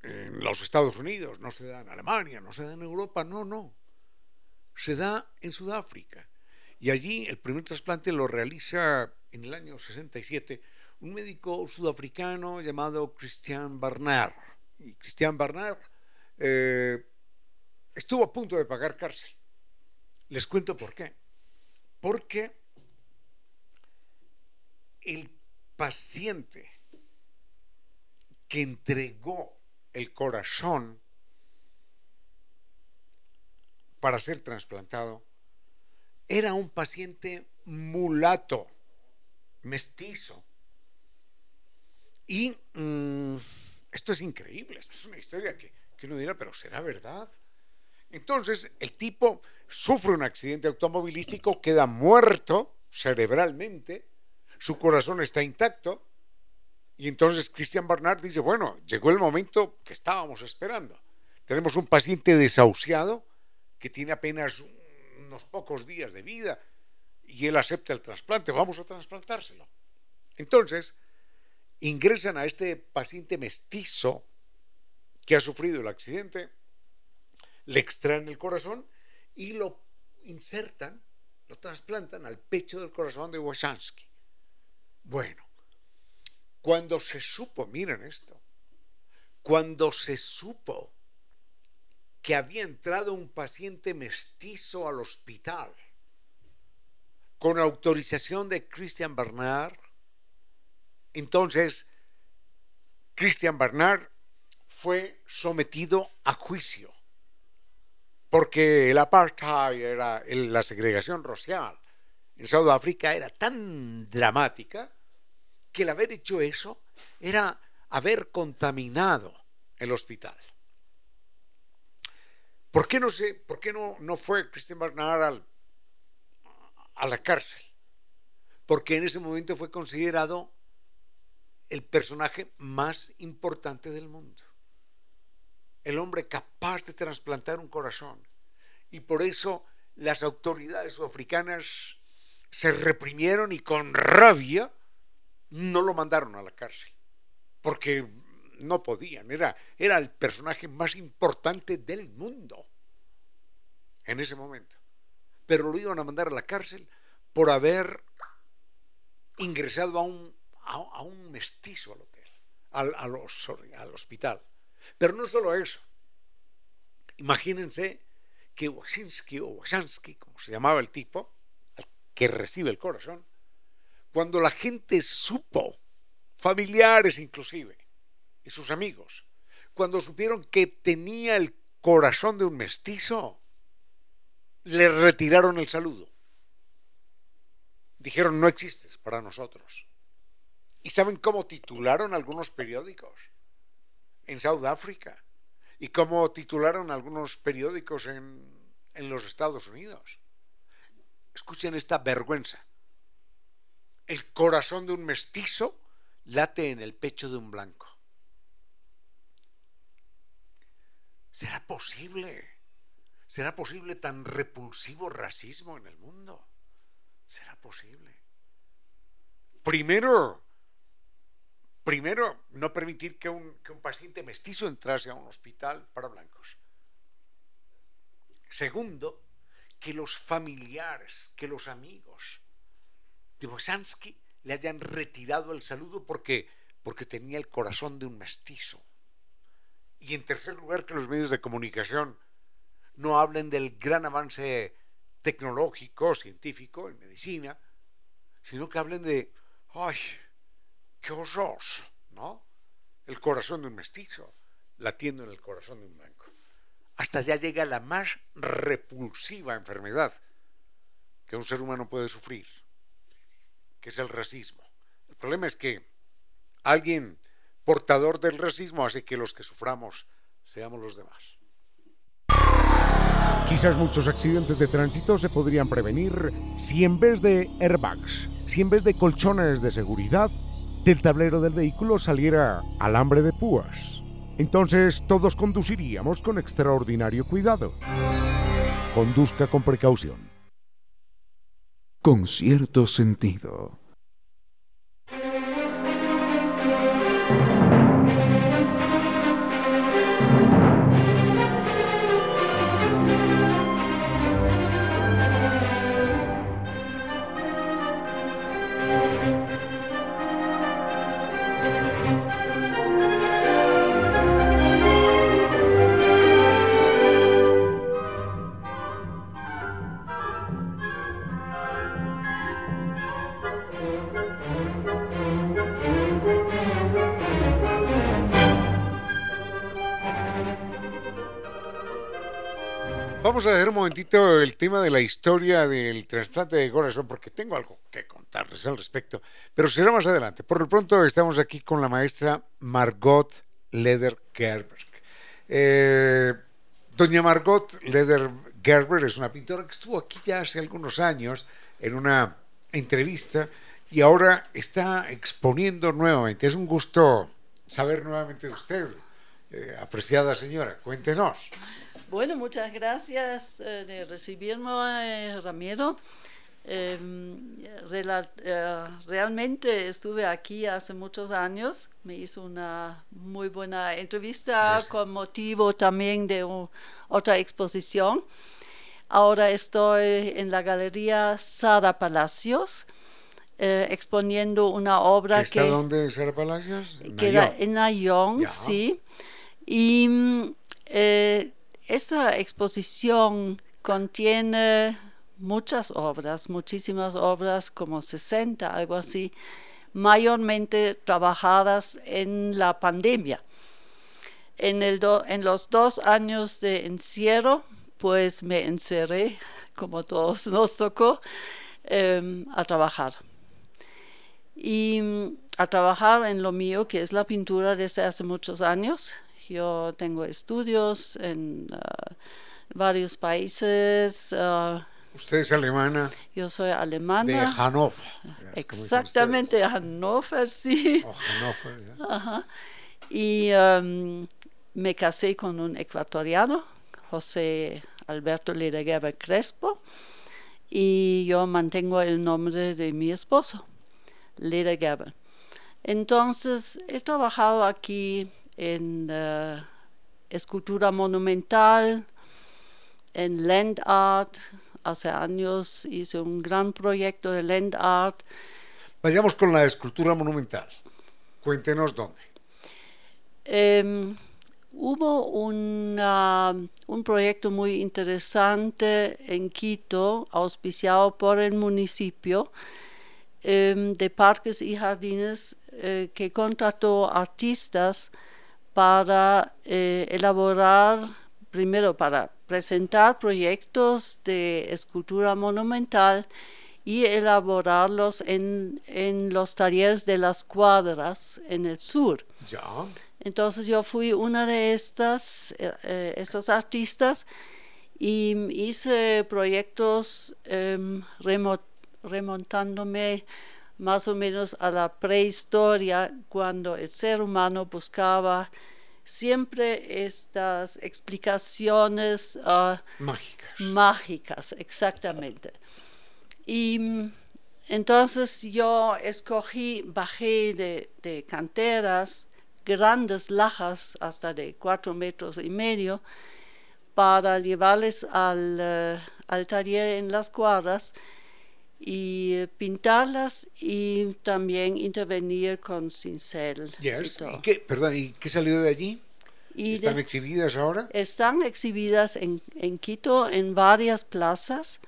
Speaker 1: en los Estados Unidos, no se da en Alemania, no se da en Europa, no, no. Se da en Sudáfrica. Y allí el primer trasplante lo realiza en el año 67 un médico sudafricano llamado Christian Barnard. Y Christian Barnard eh, estuvo a punto de pagar cárcel. Les cuento por qué. Porque el paciente que entregó el corazón para ser trasplantado era un paciente mulato mestizo. Y mm, esto es increíble, esto es una historia que, que uno dirá, pero ¿será verdad? Entonces, el tipo sufre un accidente automovilístico, queda muerto cerebralmente, su corazón está intacto, y entonces Christian Barnard dice, bueno, llegó el momento que estábamos esperando. Tenemos un paciente desahuciado que tiene apenas unos pocos días de vida, y él acepta el trasplante, vamos a trasplantárselo. Entonces, ingresan a este paciente mestizo que ha sufrido el accidente, le extraen el corazón y lo insertan, lo trasplantan al pecho del corazón de Washansky. Bueno, cuando se supo, miren esto, cuando se supo que había entrado un paciente mestizo al hospital, con autorización de Christian Bernard. Entonces, Christian Bernard fue sometido a juicio, porque el apartheid era la segregación racial en Sudáfrica era tan dramática que el haber hecho eso era haber contaminado el hospital. ¿Por qué no, por qué no, no fue Christian Bernard al a la cárcel, porque en ese momento fue considerado el personaje más importante del mundo, el hombre capaz de trasplantar un corazón. Y por eso las autoridades sudafricanas se reprimieron y con rabia no lo mandaron a la cárcel, porque no podían, era, era el personaje más importante del mundo en ese momento pero lo iban a mandar a la cárcel por haber ingresado a un, a, un mestizo al hotel, al, al hospital. Pero no solo eso. Imagínense que Wasinski o Wasansky, como se llamaba el tipo, que recibe el corazón, cuando la gente supo, familiares inclusive, y sus amigos, cuando supieron que tenía el corazón de un mestizo, le retiraron el saludo. Dijeron, no existes para nosotros. ¿Y saben cómo titularon algunos periódicos en Sudáfrica? ¿Y cómo titularon algunos periódicos en, en los Estados Unidos? Escuchen esta vergüenza. El corazón de un mestizo late en el pecho de un blanco. ¿Será posible? ¿Será posible tan repulsivo racismo en el mundo? ¿Será posible? Primero, Primero, no permitir que un, que un paciente mestizo entrase a un hospital para blancos. Segundo, que los familiares, que los amigos de Bosansky le hayan retirado el saludo porque, porque tenía el corazón de un mestizo. Y en tercer lugar, que los medios de comunicación no hablen del gran avance tecnológico, científico, en medicina, sino que hablen de, ¡ay, qué horror! ¿No? El corazón de un mestizo, latiendo en el corazón de un blanco. Hasta ya llega la más repulsiva enfermedad que un ser humano puede sufrir, que es el racismo. El problema es que alguien portador del racismo hace que los que suframos seamos los demás. Quizás muchos accidentes de tránsito se podrían prevenir si en vez de airbags, si en vez de colchones de seguridad, del tablero del vehículo saliera alambre de púas. Entonces todos conduciríamos con extraordinario cuidado. Conduzca con precaución.
Speaker 3: Con cierto sentido.
Speaker 1: Vamos a dejar un momentito el tema de la historia del trasplante de corazón, porque tengo algo que contarles al respecto, pero será más adelante. Por lo pronto estamos aquí con la maestra Margot Leder Gerberg. Eh, doña Margot Leder Gerber es una pintora que estuvo aquí ya hace algunos años en una entrevista y ahora está exponiendo nuevamente. Es un gusto saber nuevamente de usted, eh, apreciada señora. Cuéntenos.
Speaker 5: Bueno, muchas gracias eh, de recibirme, eh, Ramiro. Em, eh, realmente estuve aquí hace muchos años, me hizo una muy buena entrevista con motivo también de otra exposición. Ahora estoy en la Galería Sara Palacios. exponiendo una obra
Speaker 1: ¿Está
Speaker 5: que...
Speaker 1: dónde, Sara Palacios?
Speaker 5: Queda en Nayón, sí. Y esta exposición contiene muchas obras, muchísimas obras, como 60, algo así, mayormente trabajadas en la pandemia. En, los dos años de encierro, pues me encerré, como todos nos tocó, em, a trabajar. Y a trabajar en lo mío, que es la pintura desde hace muchos años. Yo tengo estudios en uh, varios países. Uh,
Speaker 1: ¿Usted es alemana?
Speaker 5: Yo soy alemana.
Speaker 1: De Hannover.
Speaker 5: Exactamente, Hannover, sí.
Speaker 1: Oh, Hannover,
Speaker 5: Ajá. Y um, me casé con un ecuatoriano, José Alberto Lidegeber Crespo, y yo mantengo el nombre de mi esposo, Lidegeber. Entonces, he trabajado aquí en uh, escultura monumental, en land art. Hace años hice un gran proyecto de land art.
Speaker 1: Vayamos con la escultura monumental. Cuéntenos dónde.
Speaker 5: Um, hubo una, un proyecto muy interesante en Quito, auspiciado por el municipio, um, de parques y jardines, uh, que contrató artistas para eh, elaborar, primero para presentar proyectos de escultura monumental y elaborarlos en, los talleres de las cuadras en el sur.
Speaker 1: Ya.
Speaker 5: Entonces yo fui una de estas, eh, eh, estos artistas y hice proyectos em, remontándome más o menos a la prehistoria, cuando el ser humano buscaba siempre estas explicaciones
Speaker 1: mágicas.
Speaker 5: Mágicas, exactamente. Y Entonces yo escogí, bajé de, de canteras grandes lajas hasta de cuatro metros y medio para llevarles al, eh, al taller en las cuadras y eh, pintarlas y también intervenir con cincel.
Speaker 1: Yes.
Speaker 5: y todo.
Speaker 1: ¿Y qué, perdón, ¿y qué salió de allí?
Speaker 5: Y
Speaker 1: ¿Están
Speaker 5: de-
Speaker 1: exhibidas ahora?
Speaker 5: están exhibidas en, en Quito en varias plazas.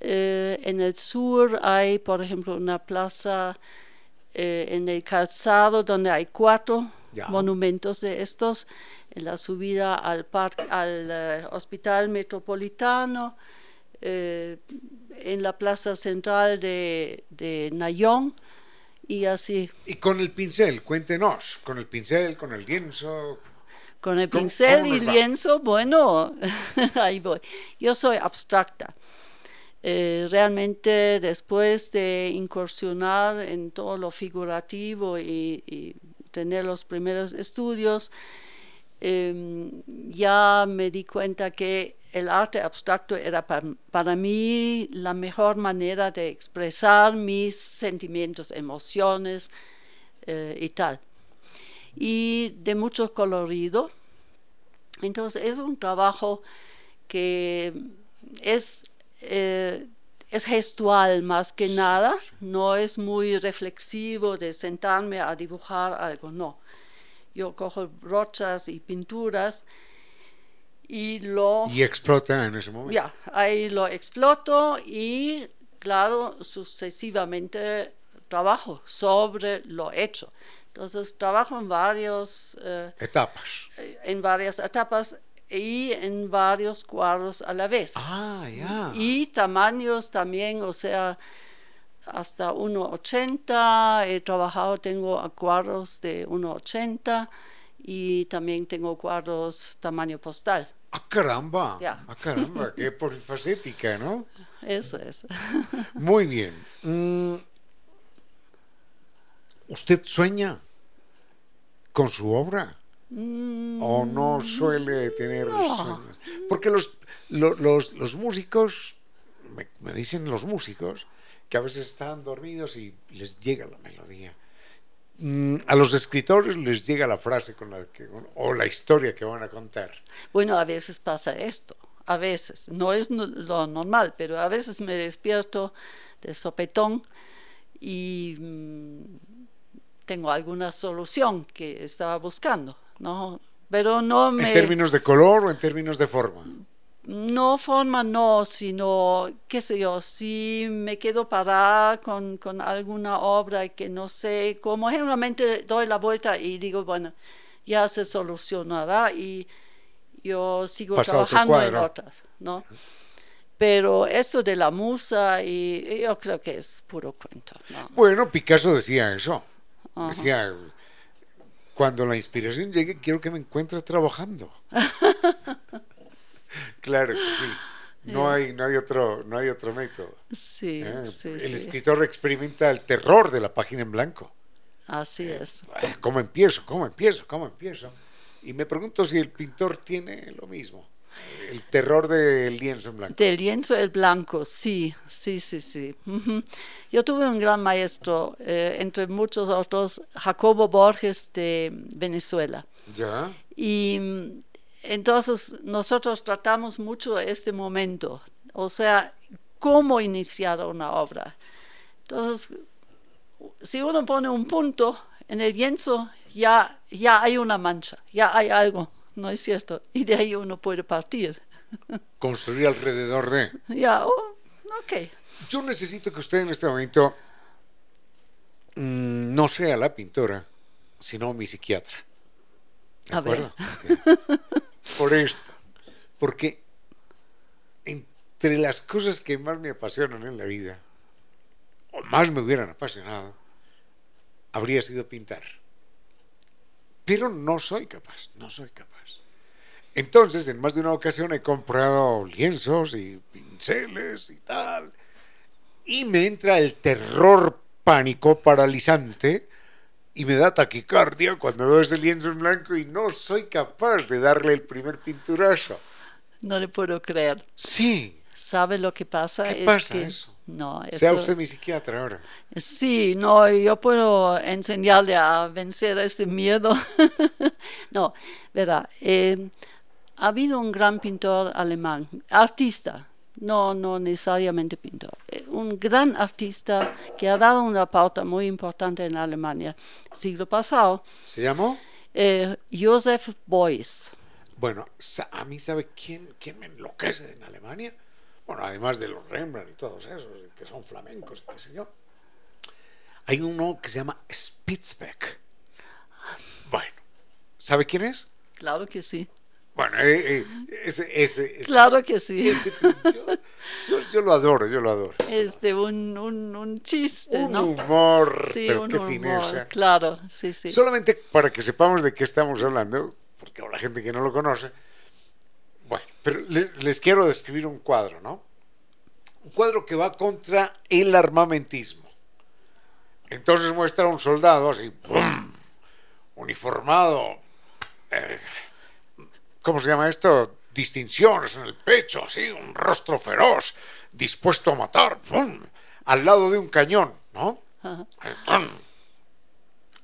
Speaker 5: Eh, en el sur hay, por ejemplo, una plaza eh, en el calzado donde hay cuatro
Speaker 1: Ya.
Speaker 5: monumentos de estos. En la subida al, par- al eh, Hospital Metropolitano, eh, en la plaza central de, de Nayón y así.
Speaker 1: Y con el pincel, cuéntenos, con el pincel, con el lienzo.
Speaker 5: Con el
Speaker 1: ¿Cómo-
Speaker 5: pincel
Speaker 1: cómo
Speaker 5: y
Speaker 1: va?
Speaker 5: lienzo, bueno, ahí voy. Yo soy abstracta. Eh, realmente después de incursionar en todo lo figurativo y, y tener los primeros estudios, em, ya me di cuenta que el arte abstracto era pa- para mí la mejor manera de expresar mis sentimientos, emociones eh, y tal y de mucho colorido. Entonces es un trabajo que es, eh, es gestual más que nada, no es muy reflexivo de sentarme a dibujar algo, no. Yo cojo brochas y pinturas y lo...
Speaker 1: Y explota en ese momento.
Speaker 5: Ya, ahí lo exploto y, claro, sucesivamente trabajo sobre lo hecho. Entonces, trabajo en, varios, eh,
Speaker 1: Etapas.
Speaker 5: en varias etapas y en varios cuadros a la vez.
Speaker 1: Ah, ya.
Speaker 5: Y tamaños también, o sea, hasta 1,80. He trabajado, tengo cuadros de 1,80 y también tengo cuadros tamaño postal.
Speaker 1: Ah, caramba.
Speaker 5: Ya.
Speaker 1: Ah, caramba, qué polifacética, ¿no?
Speaker 5: Eso es.
Speaker 1: Muy bien. Mm, ¿Usted sueña con su obra? ¿O no suele tener sueños? Porque los, lo- los, los músicos, me, me dicen los músicos, que a veces están dormidos y les llega la melodía. Mm, a los escritores les llega la frase con la que, o la historia que van a contar.
Speaker 5: Bueno, a veces pasa esto, a veces, no es lo normal, pero a veces me despierto de sopetón y mm, tengo alguna solución que estaba buscando, ¿no? Pero no me...
Speaker 1: ¿En términos de color o en términos de forma?
Speaker 5: No forma, no, sino, qué sé yo, si me quedo parada con, con alguna obra que no sé cómo, generalmente doy la vuelta y digo, bueno, ya se solucionará y yo sigo trabajando en otras, ¿no? Pero eso de la musa, y yo creo que es puro cuento, ¿no?
Speaker 1: Bueno, Picasso decía eso.
Speaker 5: Ajá.
Speaker 1: Decía, cuando la inspiración llegue, quiero que me encuentre trabajando. claro que sí. No hay, no hay otro, no hay otro método.
Speaker 5: Sí,
Speaker 1: ¿eh?
Speaker 5: sí,
Speaker 1: el
Speaker 5: sí.
Speaker 1: escritor experimenta el terror de la página en blanco.
Speaker 5: Así es.
Speaker 1: Ay, ¿Cómo empiezo? ¿Cómo empiezo? ¿Cómo empiezo? Y me pregunto si el pintor tiene lo mismo. El terror del lienzo en blanco.
Speaker 5: Del lienzo el blanco, sí, sí, sí, sí. Yo tuve un gran maestro, eh, entre muchos otros, Jacobo Borges de Venezuela.
Speaker 1: ¿Ya?
Speaker 5: Y entonces nosotros tratamos mucho este momento, o sea, cómo iniciar una obra. Entonces, si uno pone un punto en el lienzo, ya, ya hay una mancha, ya hay algo, ¿no es cierto? Y de ahí uno puede partir.
Speaker 1: Construir alrededor de...
Speaker 5: Ya, oh, ok.
Speaker 1: Yo necesito que usted en este momento mm, no sea la pintora, sino mi psiquiatra. ¿De
Speaker 5: A ver.
Speaker 1: Por esto. Porque entre las cosas que más me apasionan en la vida, o más me hubieran apasionado, habría sido pintar. Pero no soy capaz, no soy capaz. Entonces, en más de una ocasión he comprado lienzos y pinceles y tal. Y me entra el terror pánico paralizante y me da taquicardia cuando veo ese lienzo en blanco y no soy capaz de darle el primer pinturazo.
Speaker 5: No le puedo creer.
Speaker 1: Sí,
Speaker 5: ¿Sabe lo que pasa?
Speaker 1: ¿qué
Speaker 5: es
Speaker 1: pasa
Speaker 5: que
Speaker 1: eso?
Speaker 5: no.
Speaker 1: Sea
Speaker 5: eso-
Speaker 1: usted mi psiquiatra ahora.
Speaker 5: Sí, no, yo puedo enseñarle a vencer ese miedo. no, verá, eh, ha habido un gran pintor alemán, artista, no, no necesariamente pintor, eh, un gran artista que ha dado una pauta muy importante en Alemania, siglo pasado,
Speaker 1: ¿Se llamó?
Speaker 5: eh, Joseph Beuys.
Speaker 1: Bueno, a mí sabe quién, quién me enloquece en Alemania. Bueno, además de los Rembrandt y todos esos, que son flamencos y qué sé yo. Hay uno que se llama Spitzbeck. Bueno, ¿sabe quién es?
Speaker 5: Claro que sí,
Speaker 1: Bueno, eh, eh, ese, ese, ese-
Speaker 5: claro que sí.
Speaker 1: ese- yo, yo- yo lo adoro, yo lo adoro.
Speaker 5: Este, un, un, un chiste,
Speaker 1: Un
Speaker 5: ¿no?
Speaker 1: humor,
Speaker 5: Sí,
Speaker 1: pero
Speaker 5: un
Speaker 1: qué
Speaker 5: humor,
Speaker 1: fineza.
Speaker 5: claro, sí, sí.
Speaker 1: Solamente para que sepamos de qué estamos hablando, porque habrá gente que no lo conoce. Bueno, pero le- les, quiero describir un cuadro, ¿no? Un cuadro que va contra el armamentismo. Entonces muestra a un soldado así, ¡pum! uniformado. eh, ¿Cómo se llama esto? Distinciones en el pecho, así, un rostro feroz, dispuesto a matar, ¡pum! al lado de un cañón, ¿no?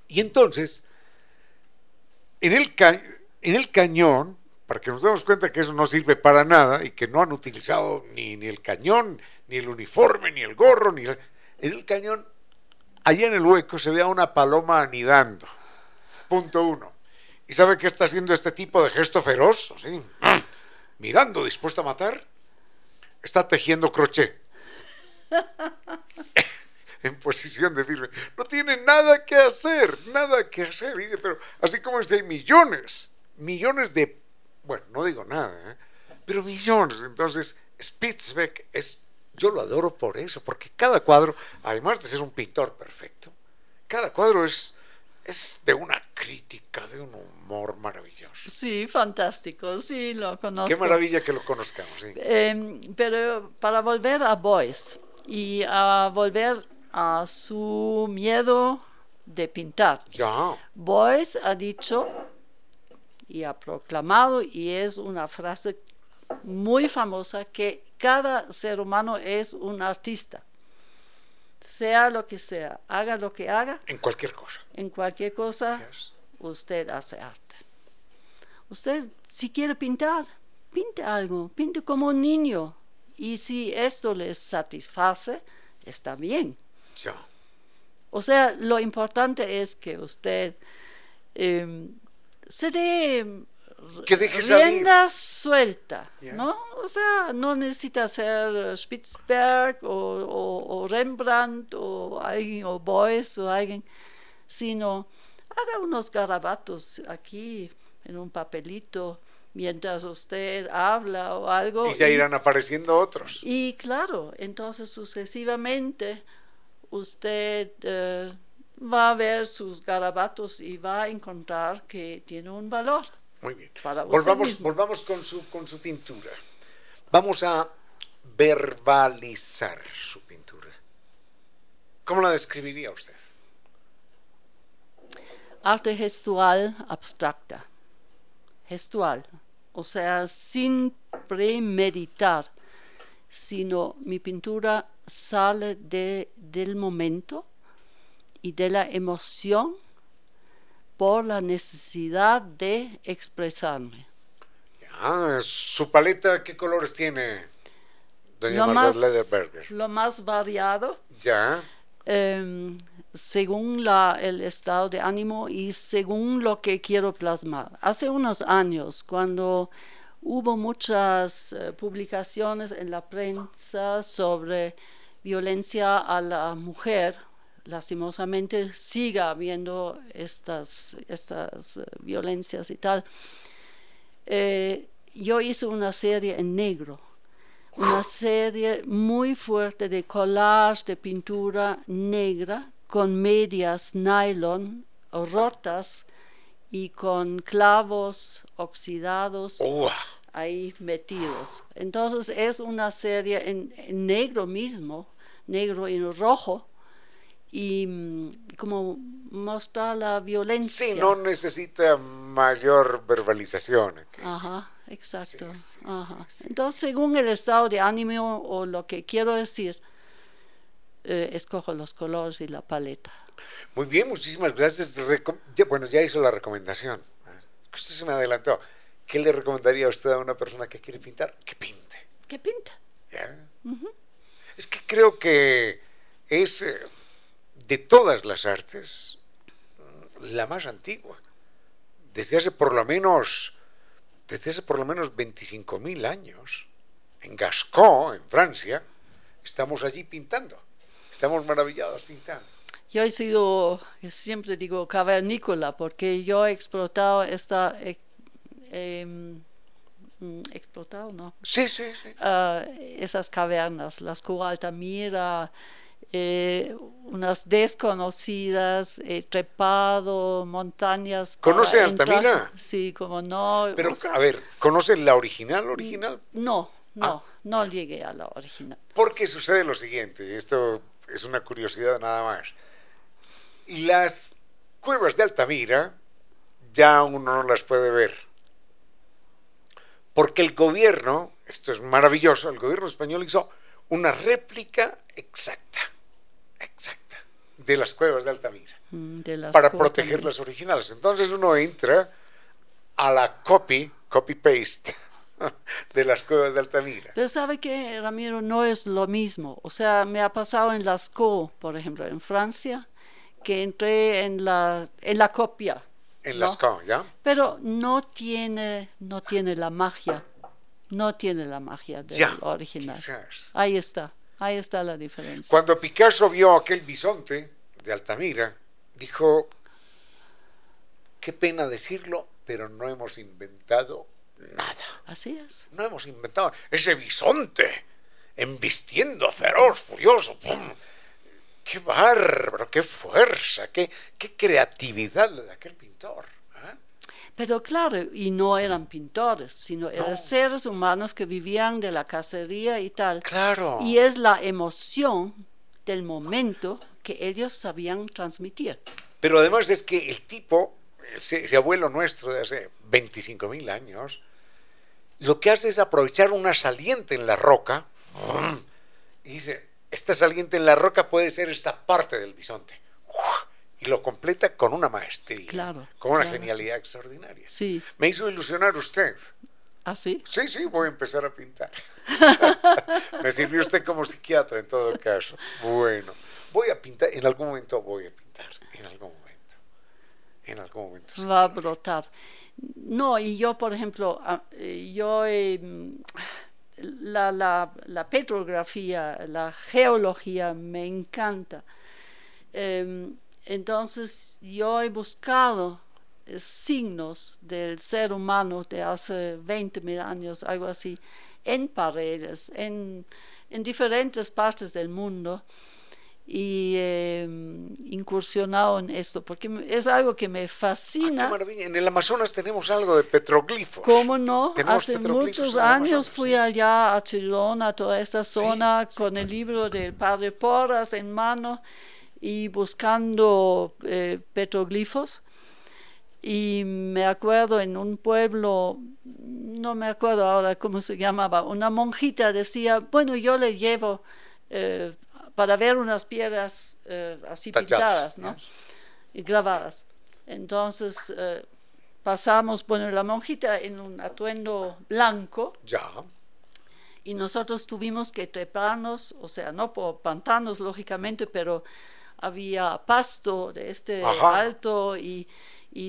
Speaker 1: Y entonces, en el, ca- en el cañón, para que nos demos cuenta que eso no sirve para nada y que no han utilizado ni, ni el cañón, ni el uniforme, ni el gorro, ni el- en el cañón, allá en el hueco se ve a una paloma anidando. Punto uno. ¿Y sabe qué está haciendo este tipo de gesto feroz? Así, mirando, dispuesto a matar. Está tejiendo crochet. en posición de firme. No tiene nada que hacer, nada que hacer. Dice, pero así como es de millones, millones de, bueno, no digo nada, ¿eh? pero millones. Entonces, Spitzbeck es, yo lo adoro por eso, porque cada cuadro, además de ser un pintor perfecto, cada cuadro es, es de una crítica, de un humor maravilloso.
Speaker 5: Sí, fantástico, sí, lo conozco.
Speaker 1: Qué maravilla que lo conozcamos. sí.
Speaker 5: Eh, pero para volver a Boyce y a volver a su miedo de pintar,
Speaker 1: Ya,
Speaker 5: Boyce ha dicho y ha proclamado, y es una frase muy famosa, que cada ser humano es un artista. Sea lo que sea, haga lo que haga,
Speaker 1: en cualquier cosa.
Speaker 5: en cualquier cosa,
Speaker 1: Yes.
Speaker 5: usted hace arte. Usted, si quiere pintar, pinte algo, pinte como un niño. Y si esto les satisface, está bien.
Speaker 1: Ya.
Speaker 5: O sea, lo importante es que usted eh, se dé
Speaker 1: Que deje salir.
Speaker 5: rienda suelta. ¿no? O sea, no necesita ser Spitzberg o, o- o Rembrandt o alguien, o Beuys o alguien, sino haga unos garabatos aquí en un papelito mientras usted habla o algo.
Speaker 1: Y se irán apareciendo otros.
Speaker 5: y claro, entonces sucesivamente usted eh, va a ver sus garabatos y va a encontrar que tiene un valor.
Speaker 1: Muy bien. Volvamos, volvamos con, su, con su pintura. Vamos a verbalizar su pintura. ¿Cómo la describiría usted?
Speaker 5: Arte gestual abstracta. Gestual. O sea, sin premeditar, sino mi pintura sale de, del momento y de la emoción por la necesidad de expresarme.
Speaker 1: Ah, su paleta, ¿qué colores tiene, doña
Speaker 5: Lo más, lo más variado
Speaker 1: Ya,
Speaker 5: em, según la- el estado de ánimo y según lo que quiero plasmar. Hace unos años, cuando hubo muchas eh, publicaciones en la prensa sobre violencia a la mujer, lastimosamente sigue habiendo estas, estas eh, violencias y tal, eh, yo hice una serie en negro una serie muy fuerte de collage de pintura negra con medias nylon rotas y con clavos oxidados
Speaker 1: ¡Uah!
Speaker 5: ahí metidos. Entonces es una serie en, en negro mismo, negro y rojo, y mm, como mostrar la violencia.
Speaker 1: Sí, no necesita mayor verbalización.
Speaker 5: Ajá, exacto.
Speaker 1: Sí, sí,
Speaker 5: Ajá.
Speaker 1: sí, sí,
Speaker 5: Entonces, según el estado de ánimo o lo que quiero decir, eh, escojo los colores y la paleta.
Speaker 1: Muy bien, muchísimas gracias. bueno, ya hizo la recomendación. Usted se me adelantó. ¿Qué le recomendaría a usted a una persona que quiere pintar? Que pinte.
Speaker 5: Que pinta.
Speaker 1: Es que creo que es eh, de todas las artes la más antigua. Desde hace por lo menos, desde hace por lo menos 25.000 años, en Gascon, en Francia, estamos allí pintando. Estamos maravillados pintando.
Speaker 5: Yo he sido, siempre digo, cavernícola, porque yo he explotado esta... Eh, em, mm, explotado, ¿no?
Speaker 1: Sí, sí, sí.
Speaker 5: Ah, esas cavernas, las Cuba Altamira, eh, unas desconocidas, he trepado montañas.
Speaker 1: ¿Conoce Altamira?
Speaker 5: Sí, como no.
Speaker 1: Pero, a ver, ¿conoce la original, original?
Speaker 5: No, no, ah. no llegué a la original.
Speaker 1: Porque sucede lo siguiente, esto es una curiosidad nada más. Las cuevas de Altamira ya uno no las puede ver. Porque el gobierno, esto es maravilloso, el gobierno español hizo una réplica exacta, exacta, de las cuevas de Altamira, mm, para proteger las originales. Entonces uno entra a la copy, copy-paste, de las cuevas de Altamira.
Speaker 5: Pero sabe que, Ramiro, no es lo mismo. O sea, me ha pasado en las Co, por ejemplo, en Francia, que entré en la, en la copia.
Speaker 1: En las Co, ¿ya?
Speaker 5: Pero no tiene, no tiene la magia no tiene la magia del original. Ahí está, ahí está la diferencia.
Speaker 1: Cuando Picasso vio aquel bisonte de Altamira, dijo, qué pena decirlo, pero no hemos inventado nada.
Speaker 5: Así es.
Speaker 1: No hemos inventado ese bisonte, embistiendo feroz, furioso. ¡Qué bárbaro! ¡Qué fuerza! ¡Qué, qué creatividad de aquel pintor!
Speaker 5: Pero claro, y no eran pintores, sino eran seres humanos que vivían de la cacería y tal.
Speaker 1: Claro.
Speaker 5: Y es la emoción del momento que ellos sabían transmitir.
Speaker 1: Pero además es que el tipo, ese, abuelo nuestro de hace 25 mil años, lo que hace es aprovechar una saliente en la roca y dice, esta saliente en la roca puede ser esta parte del bisonte y lo completa con una maestría,
Speaker 5: claro,
Speaker 1: con una genialidad extraordinaria.
Speaker 5: Sí.
Speaker 1: Me hizo ilusionar usted.
Speaker 5: ¿Ah, sí?
Speaker 1: Sí, sí, voy a empezar a pintar. Me sirvió usted como psiquiatra en todo caso. Bueno, voy a pintar, en algún momento voy a pintar, en algún momento. En algún momento.
Speaker 5: Va a brotar. No, y yo, por ejemplo, ah, eh, yo... la, la, la, petrografía, la geología me encanta. Em, entonces yo he buscado eh, signos del ser humano de hace 20 mil años, algo así, en paredes, en, diferentes partes del mundo y em, incursionado en esto porque es algo que me fascina.
Speaker 1: Ah, en el Amazonas tenemos algo de petroglifos.
Speaker 5: ¿Cómo no? Hace muchos años fui allá a Chilón, a toda esta zona, con el libro del padre Porras en mano y buscando eh, petroglifos. Y me acuerdo en un pueblo, no me acuerdo ahora cómo se llamaba, una monjita decía, bueno, yo le llevo eh, para ver unas piedras eh, así pintadas, ¿no? Y grabadas. Entonces pasamos, bueno, la monjita en un atuendo blanco.
Speaker 1: Ya.
Speaker 5: Y nosotros tuvimos que treparnos, o sea, no por pantanos, lógicamente, pero había pasto de este alto y,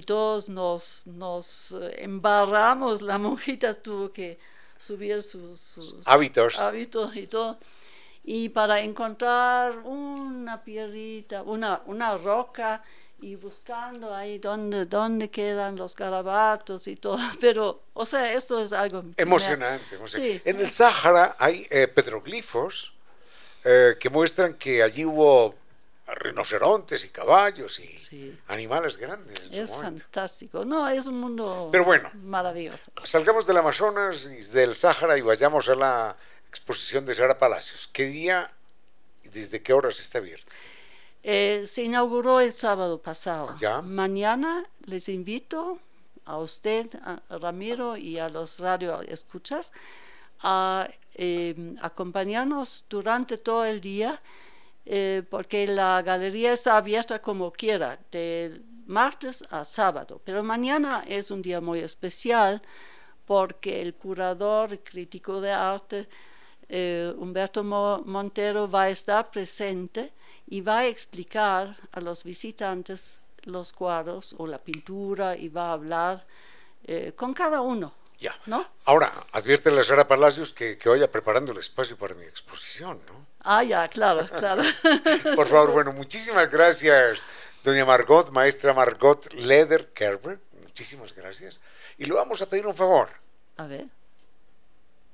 Speaker 5: todos nos, nos embarramos, la monjita tuvo que subir sus,
Speaker 1: hábitos.
Speaker 5: hábitos y todo. Y para encontrar una piedrita, una, una roca, y buscando ahí dónde, dónde quedan los garabatos y todo. Pero, o sea, esto es algo...
Speaker 1: Emocionante. En el Sáhara hay eh, petroglifos eh, que muestran que allí hubo rinocerontes y caballos y animales grandes.
Speaker 5: es fantástico. No, es un mundo
Speaker 1: Pero bueno,
Speaker 5: maravilloso.
Speaker 1: Salgamos del Amazonas y del Sáhara y vayamos a la exposición de Sara Palacios. ¿Qué día y desde qué horas está abierta?
Speaker 5: Eh, se inauguró el sábado pasado.
Speaker 1: ¿Ya?
Speaker 5: Mañana les invito a usted, a Ramiro y a los radio escuchas a eh, acompañarnos durante todo el día eh, porque la galería está abierta como quiera, de martes a sábado, pero mañana es un día muy especial porque el curador y crítico de arte eh, Humberto Montero va a estar presente y va a explicar a los visitantes los cuadros o la pintura y va a hablar eh, con cada uno.
Speaker 1: Ya.
Speaker 5: ¿no?
Speaker 1: Ahora, advierte la señora Palacios que, que vaya preparando el espacio para mi exposición, ¿no?
Speaker 5: Ah, ya, claro, claro.
Speaker 1: Por favor, bueno, muchísimas gracias, doña Margot, maestra Margot Leder Kerber. Muchísimas gracias. Y le vamos a pedir un favor.
Speaker 5: A ver.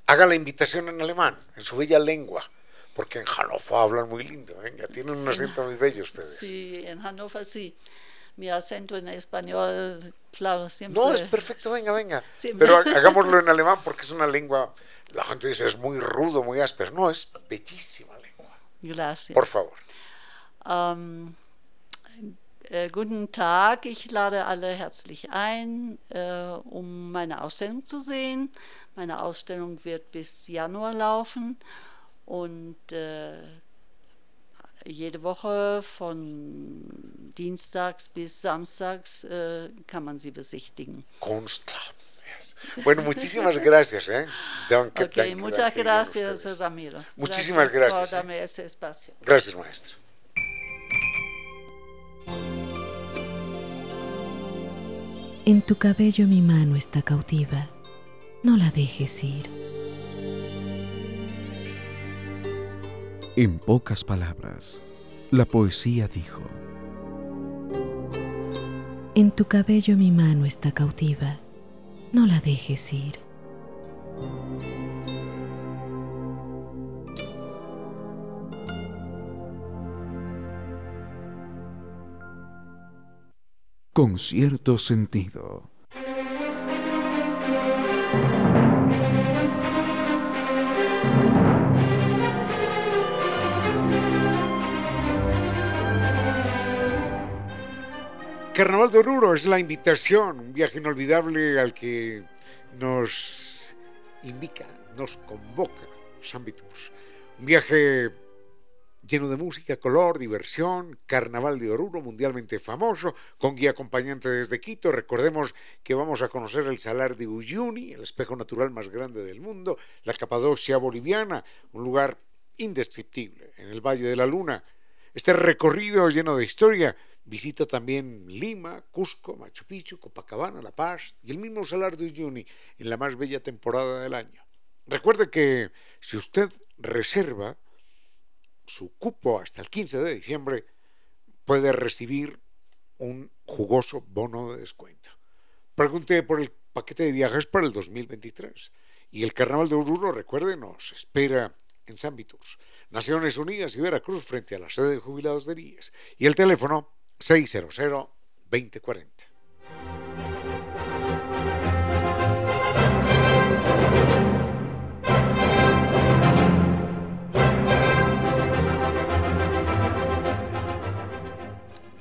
Speaker 1: Haga la invitación en alemán, en su bella lengua porque en Hannover hablan muy lindo, venga, ¿eh? tienen un acento muy bello ustedes.
Speaker 5: Sí, en Hannover sí. Mi acento en español, claro, siempre.
Speaker 1: No, es perfecto, venga, venga. Pero hagámoslo en alemán porque es una lengua, la gente dice es muy rudo, muy áspero. No, es bellísima lengua.
Speaker 5: Gracias.
Speaker 1: Por favor.
Speaker 5: Um, äh, guten Tag, ich lade alle herzlich ein, äh, um meine Ausstellung zu sehen. Meine Ausstellung wird bis Januar laufen. Und äh, jede Woche von Dienstags bis Samstags äh, kann man sie besichtigen.
Speaker 1: Consta. Bueno, muchísimas gracias. ¿eh?
Speaker 5: Danke, okay, danke, muchas danke gracias, Ramiro.
Speaker 1: Muchísimas gracias.
Speaker 5: gracias por ¿eh? ese espacio.
Speaker 1: Gracias, maestro.
Speaker 4: En tu cabello mi mano está cautiva, no la dejes ir.
Speaker 3: En pocas palabras, la poesía dijo,
Speaker 4: En tu cabello mi mano está cautiva, no la dejes ir.
Speaker 3: Con cierto sentido.
Speaker 1: Carnaval de Oruro es la invitación, un viaje inolvidable al que nos indica, nos convoca San Un viaje lleno de música, color, diversión, Carnaval de Oruro, mundialmente famoso, con guía acompañante desde Quito. Recordemos que vamos a conocer el Salar de Uyuni, el espejo natural más grande del mundo, la Capadocia boliviana, un lugar indescriptible en el Valle de la Luna. Este recorrido lleno de historia Visita también Lima, Cusco, Machu Picchu, Copacabana, La Paz y el mismo Salar de Uyuni en la más bella temporada del año. Recuerde que si usted reserva su cupo hasta el 15 de diciembre, puede recibir un jugoso bono de descuento. Pregunte por el paquete de viajes para el 2023. Y el Carnaval de Oruro, recuerde, nos espera en San Viturs, Naciones Unidas y Veracruz frente a la sede de jubilados de IES. Y el teléfono 600-2040.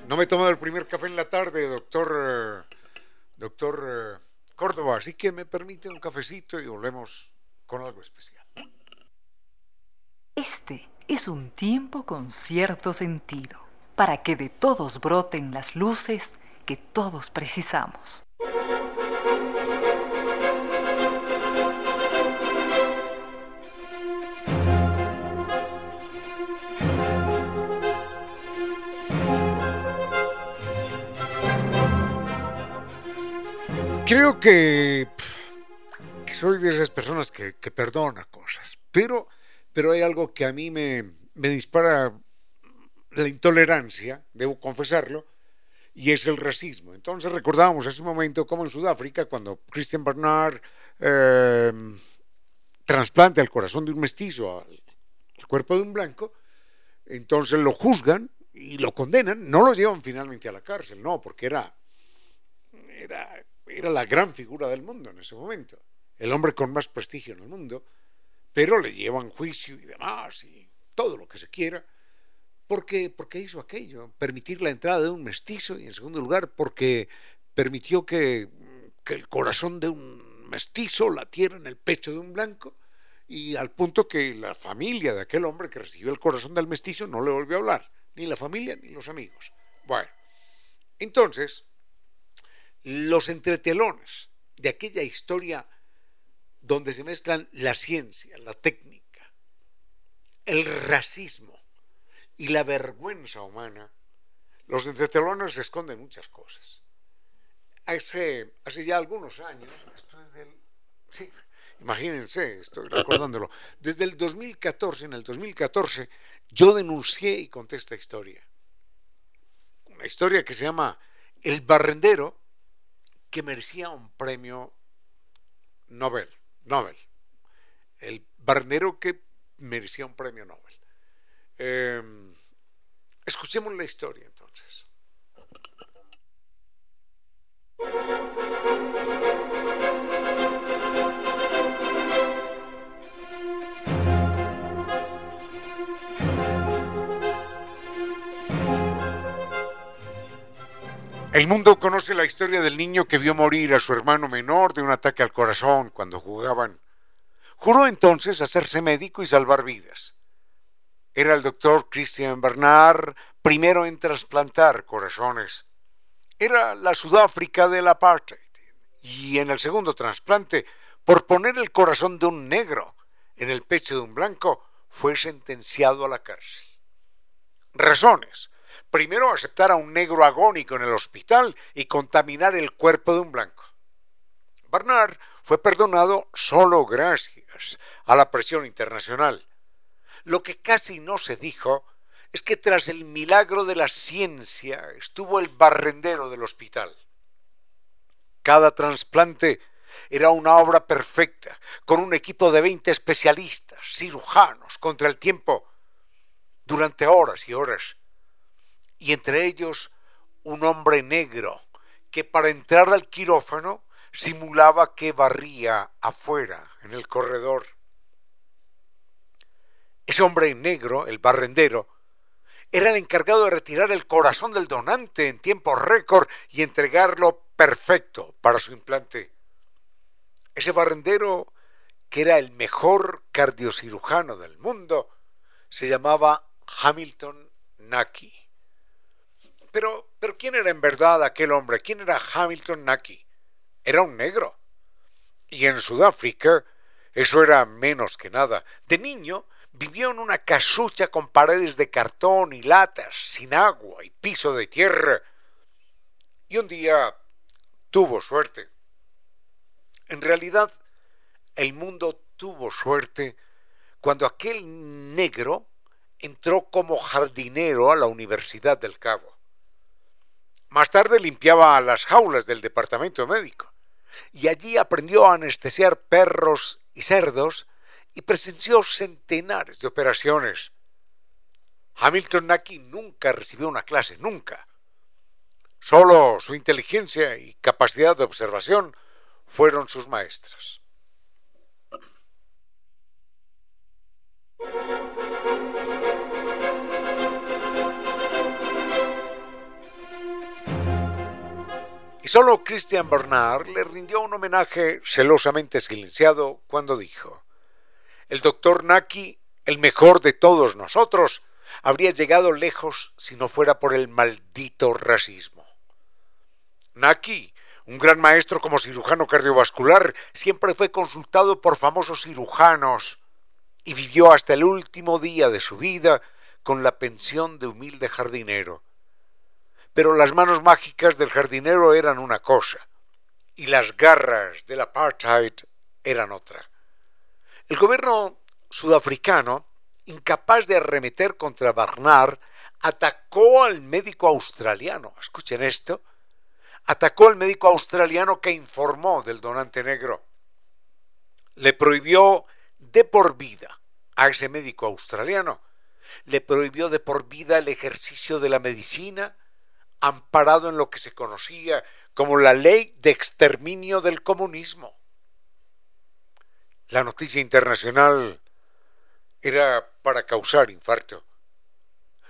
Speaker 1: No me he tomado el primer café en la tarde, doctor, doctor Córdoba, así que me permite un cafecito y volvemos con algo especial.
Speaker 2: Este es un tiempo con cierto sentido para que de todos broten las luces que todos precisamos.
Speaker 1: Creo que, soy de esas personas que, perdona cosas, pero, pero hay algo que a mí me, me dispara la intolerancia, debo confesarlo, y es el racismo. Entonces recordábamos hace un momento cómo en Sudáfrica, cuando Christian Bernard eh, trasplanta el corazón de un mestizo al, cuerpo de un blanco, entonces lo juzgan y lo condenan, no lo llevan finalmente a la cárcel, no, porque era, era, era la gran figura del mundo en ese momento, el hombre con más prestigio en el mundo, pero le llevan juicio y demás, y todo lo que se quiera porque, porque hizo aquello, permitir la entrada de un mestizo y en segundo lugar porque permitió que, que el corazón de un mestizo latiera en el pecho de un blanco y al punto que la familia de aquel hombre que recibió el corazón del mestizo no le volvió a hablar, ni la familia ni los amigos. Bueno, entonces, los entretelones de aquella historia donde se mezclan la ciencia, la técnica, el racismo y la vergüenza humana, los entretelones esconden muchas cosas. Hace, hace ya algunos años, esto es del... Sí, imagínense, estoy recordándolo, desde el 2014, en el 2014, yo denuncié y conté esta historia. Una historia que se llama El Barrendero, que merecía un premio Nobel. Nobel. El barrendero que merecía un premio Nobel. Eh, escuchemos la historia entonces. El mundo conoce la historia del niño que vio morir a su hermano menor de un ataque al corazón cuando jugaban. Juró entonces hacerse médico y salvar vidas. Era el doctor Christian Bernard, primero en trasplantar corazones. Era la Sudáfrica del apartheid. Y en el segundo trasplante, por poner el corazón de un negro en el pecho de un blanco, fue sentenciado a la cárcel. Razones primero aceptar a un negro agónico en el hospital y contaminar el cuerpo de un blanco. Bernard fue perdonado solo gracias a la presión internacional. Lo que casi no se dijo es que tras el milagro de la ciencia estuvo el barrendero del hospital. Cada trasplante era una obra perfecta, con un equipo de 20 especialistas, cirujanos, contra el tiempo, durante horas y horas y entre ellos un hombre negro que para entrar al quirófano simulaba que barría afuera, en el corredor. Ese hombre negro, el barrendero, era el encargado de retirar el corazón del donante en tiempo récord y entregarlo perfecto para su implante. Ese barrendero, que era el mejor cardiocirujano del mundo, se llamaba Hamilton Naki. Pero, pero ¿quién era en verdad aquel hombre? ¿Quién era Hamilton Naki? Era un negro. Y en Sudáfrica eso era menos que nada. De niño vivió en una casucha con paredes de cartón y latas, sin agua y piso de tierra. Y un día tuvo suerte. En realidad, el mundo tuvo suerte cuando aquel negro entró como jardinero a la Universidad del Cabo. Más tarde limpiaba las jaulas del departamento médico y allí aprendió a anestesiar perros y cerdos y presenció centenares de operaciones. Hamilton Naki nunca recibió una clase, nunca. Solo su inteligencia y capacidad de observación fueron sus maestras. Y solo Christian Bernard le rindió un homenaje celosamente silenciado cuando dijo, el doctor Naki, el mejor de todos nosotros, habría llegado lejos si no fuera por el maldito racismo. Naki, un gran maestro como cirujano cardiovascular, siempre fue consultado por famosos cirujanos y vivió hasta el último día de su vida con la pensión de humilde jardinero pero las manos mágicas del jardinero eran una cosa y las garras del apartheid eran otra. El gobierno sudafricano, incapaz de arremeter contra Barnard, atacó al médico australiano. Escuchen esto. Atacó al médico australiano que informó del donante negro. Le prohibió de por vida a ese médico australiano. Le prohibió de por vida el ejercicio de la medicina, amparado en lo que se conocía como la ley de exterminio del comunismo. La noticia internacional era para causar infarto.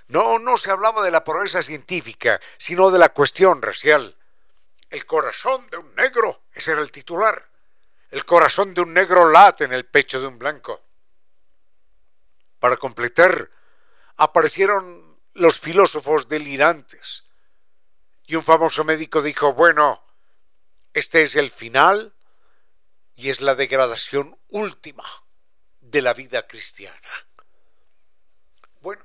Speaker 1: No, no se hablaba de la progresa científica, sino de la cuestión racial. El corazón de un negro, ese era el titular. El corazón de un negro late en el pecho de un blanco. Para completar, aparecieron los filósofos delirantes. Y un famoso médico dijo, bueno, este es el final y es la degradación última de la vida cristiana. Bueno,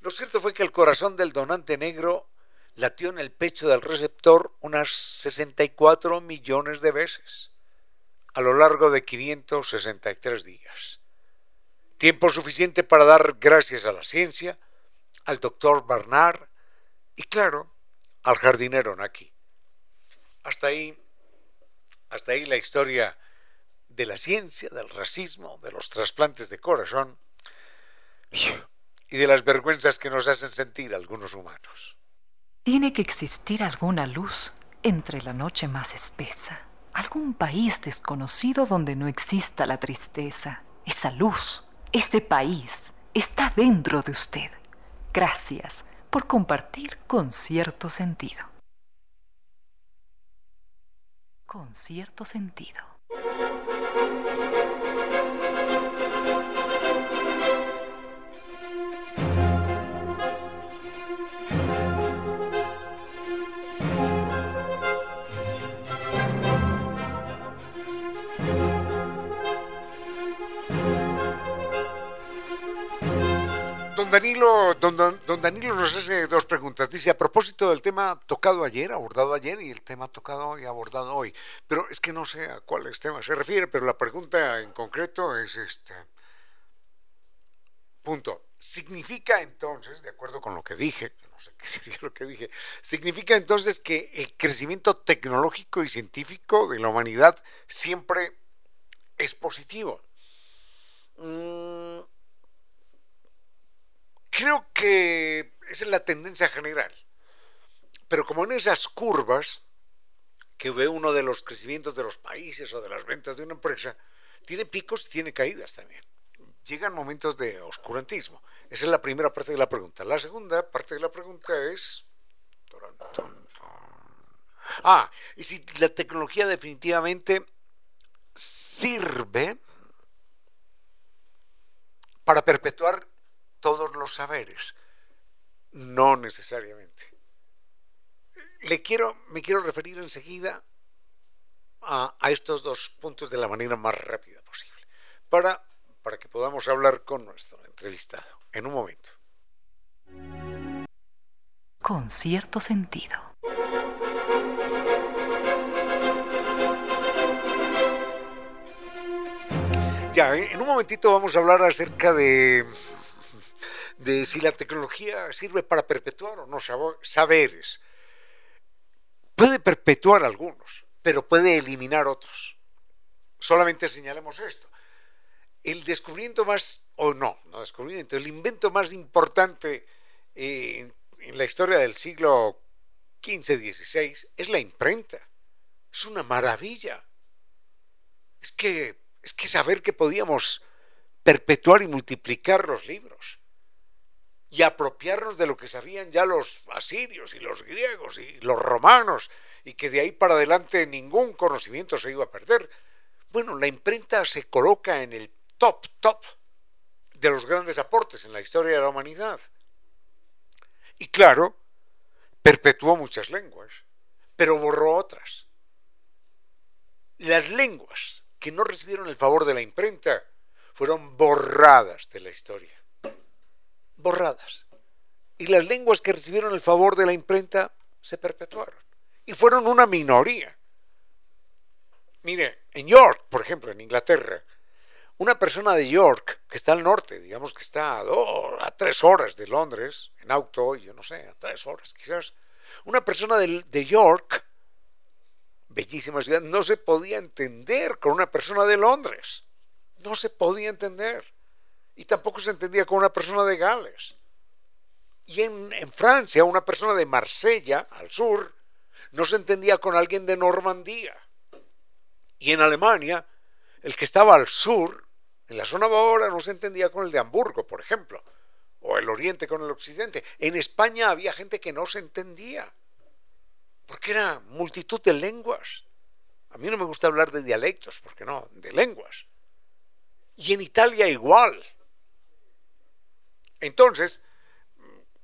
Speaker 1: lo cierto fue que el corazón del donante negro latió en el pecho del receptor unas 64 millones de veces a lo largo de 563 días. Tiempo suficiente para dar gracias a la ciencia, al doctor Barnard y claro, al jardinero Naki. Hasta ahí, hasta ahí la historia de la ciencia, del racismo, de los trasplantes de corazón y de las vergüenzas que nos hacen sentir algunos humanos.
Speaker 2: Tiene que existir alguna luz entre la noche más espesa, algún país desconocido donde no exista la tristeza. Esa luz, ese país, está dentro de usted. Gracias por compartir con cierto sentido. Con cierto sentido.
Speaker 1: Danilo, don, don, Danilo nos hace dos preguntas. Dice, a propósito del tema tocado ayer, abordado ayer, y el tema tocado hoy, abordado hoy. Pero es que no sé a cuáles temas se refiere, pero la pregunta en concreto es esta. Punto. Significa entonces, de acuerdo con lo que dije, no sé qué sería lo que dije, significa entonces que el crecimiento tecnológico y científico de la humanidad siempre es positivo. Mm, Creo que esa es la tendencia general. Pero como en esas curvas que ve uno de los crecimientos de los países o de las ventas de una empresa, tiene picos y tiene caídas también. Llegan momentos de oscurantismo. Esa es la primera parte de la pregunta. La segunda parte de la pregunta es... Ah, y si la tecnología definitivamente sirve para perpetuar todos los saberes. No necesariamente. Le quiero, me quiero referir enseguida a, a, estos dos puntos de la manera más rápida posible, para, para que podamos hablar con nuestro entrevistado en un momento.
Speaker 2: Con cierto sentido.
Speaker 1: Ya, en un momentito vamos a hablar acerca de de si la tecnología sirve para perpetuar o no saberes. Puede perpetuar algunos, pero puede eliminar otros. Solamente señalemos esto. El descubrimiento más, o no, no descubrimiento, el invento más importante en, en la historia del siglo XV-XVI es la imprenta. Es una maravilla. Es que, es que saber que podíamos perpetuar y multiplicar los libros y apropiarnos de lo que sabían ya los asirios y los griegos y los romanos y que de ahí para adelante ningún conocimiento se iba a perder. Bueno, la imprenta se coloca en el top, top de los grandes aportes en la historia de la humanidad. Y claro, perpetuó muchas lenguas, pero borró otras. Las lenguas que no recibieron el favor de la imprenta fueron borradas de la historia borradas. Y las lenguas que recibieron el favor de la imprenta se perpetuaron. Y fueron una minoría. Mire, en York, por ejemplo, en Inglaterra, una persona de York, que está al norte, digamos que está a, dos, a tres horas de Londres, en auto, yo no sé, a tres horas quizás, una persona de, de York, bellísima ciudad, no se podía entender con una persona de Londres. No se podía entender y tampoco se entendía con una persona de Gales. Y en, Francia, una persona de Marsella, al sur, no se entendía con alguien de Normandía. Y en Alemania, el que estaba al sur, en la zona Bávara, no se entendía con el de Hamburgo, por ejemplo, o el oriente con el occidente. En España había gente que no se entendía, porque era multitud de lenguas. A mí no me gusta hablar de dialectos, porque no, de lenguas. Y en Italia igual. Entonces,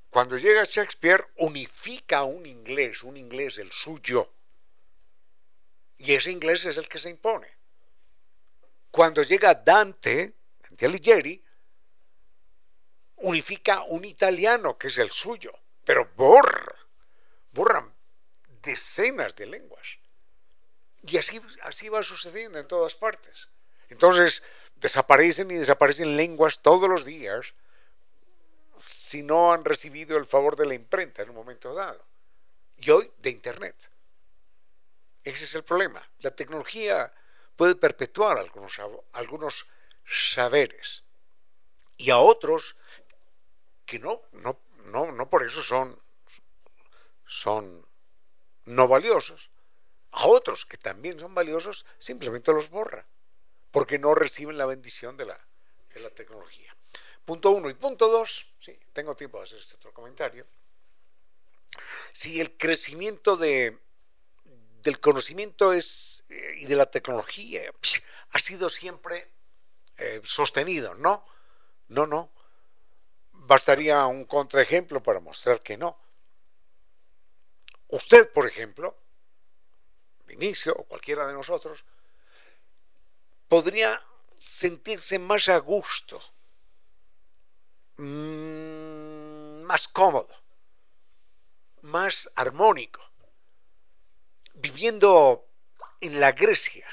Speaker 1: cuando llega Shakespeare, unifica un inglés, un inglés el suyo. Y ese inglés es el que se impone. Cuando llega Dante, Dante Alighieri, unifica un italiano que es el suyo, pero borra, borran decenas de lenguas. Y así, así va sucediendo en todas partes. Entonces, desaparecen y desaparecen lenguas todos los días si no han recibido el favor de la imprenta en un momento dado. Y hoy de Internet. Ese es el problema. La tecnología puede perpetuar algunos, algunos saberes y a otros que no, no, no, no por eso son, son no valiosos, a otros que también son valiosos simplemente los borra, porque no reciben la bendición de la, de la tecnología. Punto uno. Y punto dos, sí, tengo tiempo de hacer este otro comentario. Si el crecimiento de, del conocimiento es, eh, y de la tecnología ha sido siempre eh, sostenido, ¿no? No, no. Bastaría un contraejemplo para mostrar que no. Usted, por ejemplo, Vinicio o cualquiera de nosotros, podría sentirse más a gusto Mm, más cómodo, más armónico, viviendo en la Grecia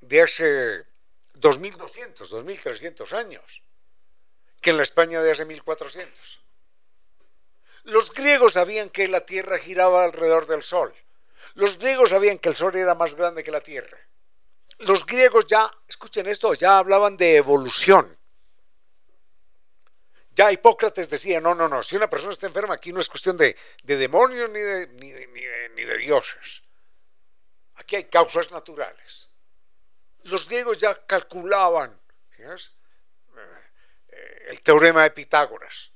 Speaker 1: de hace 2200, 2300 años, que en la España de hace 1400. Los griegos sabían que la Tierra giraba alrededor del Sol. Los griegos sabían que el Sol era más grande que la Tierra. Los griegos ya, escuchen esto, ya hablaban de evolución. Ya Hipócrates decía, no, no, no, si una persona está enferma aquí no es cuestión de, demonios ni de, dioses. Aquí hay causas naturales. Los griegos ya calculaban eh, el teorema de Pitágoras,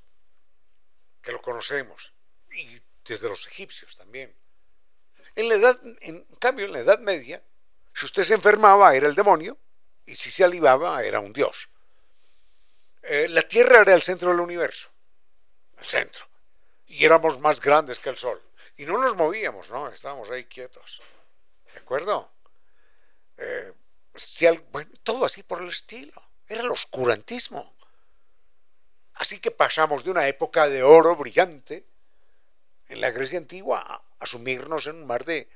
Speaker 1: que lo conocemos, y desde los egipcios también. En la edad, en cambio, en la Edad Media, si usted se enfermaba era el demonio, y si se alivaba era un dios. Eh, la Tierra era el centro del universo, el centro, y éramos más grandes que el Sol. Y no nos movíamos, ¿no? Estábamos ahí quietos. ¿De acuerdo? Eh, bueno, todo así por el estilo. Era el oscurantismo. Así que pasamos de una época de oro brillante en la Grecia antigua a sumirnos en un mar de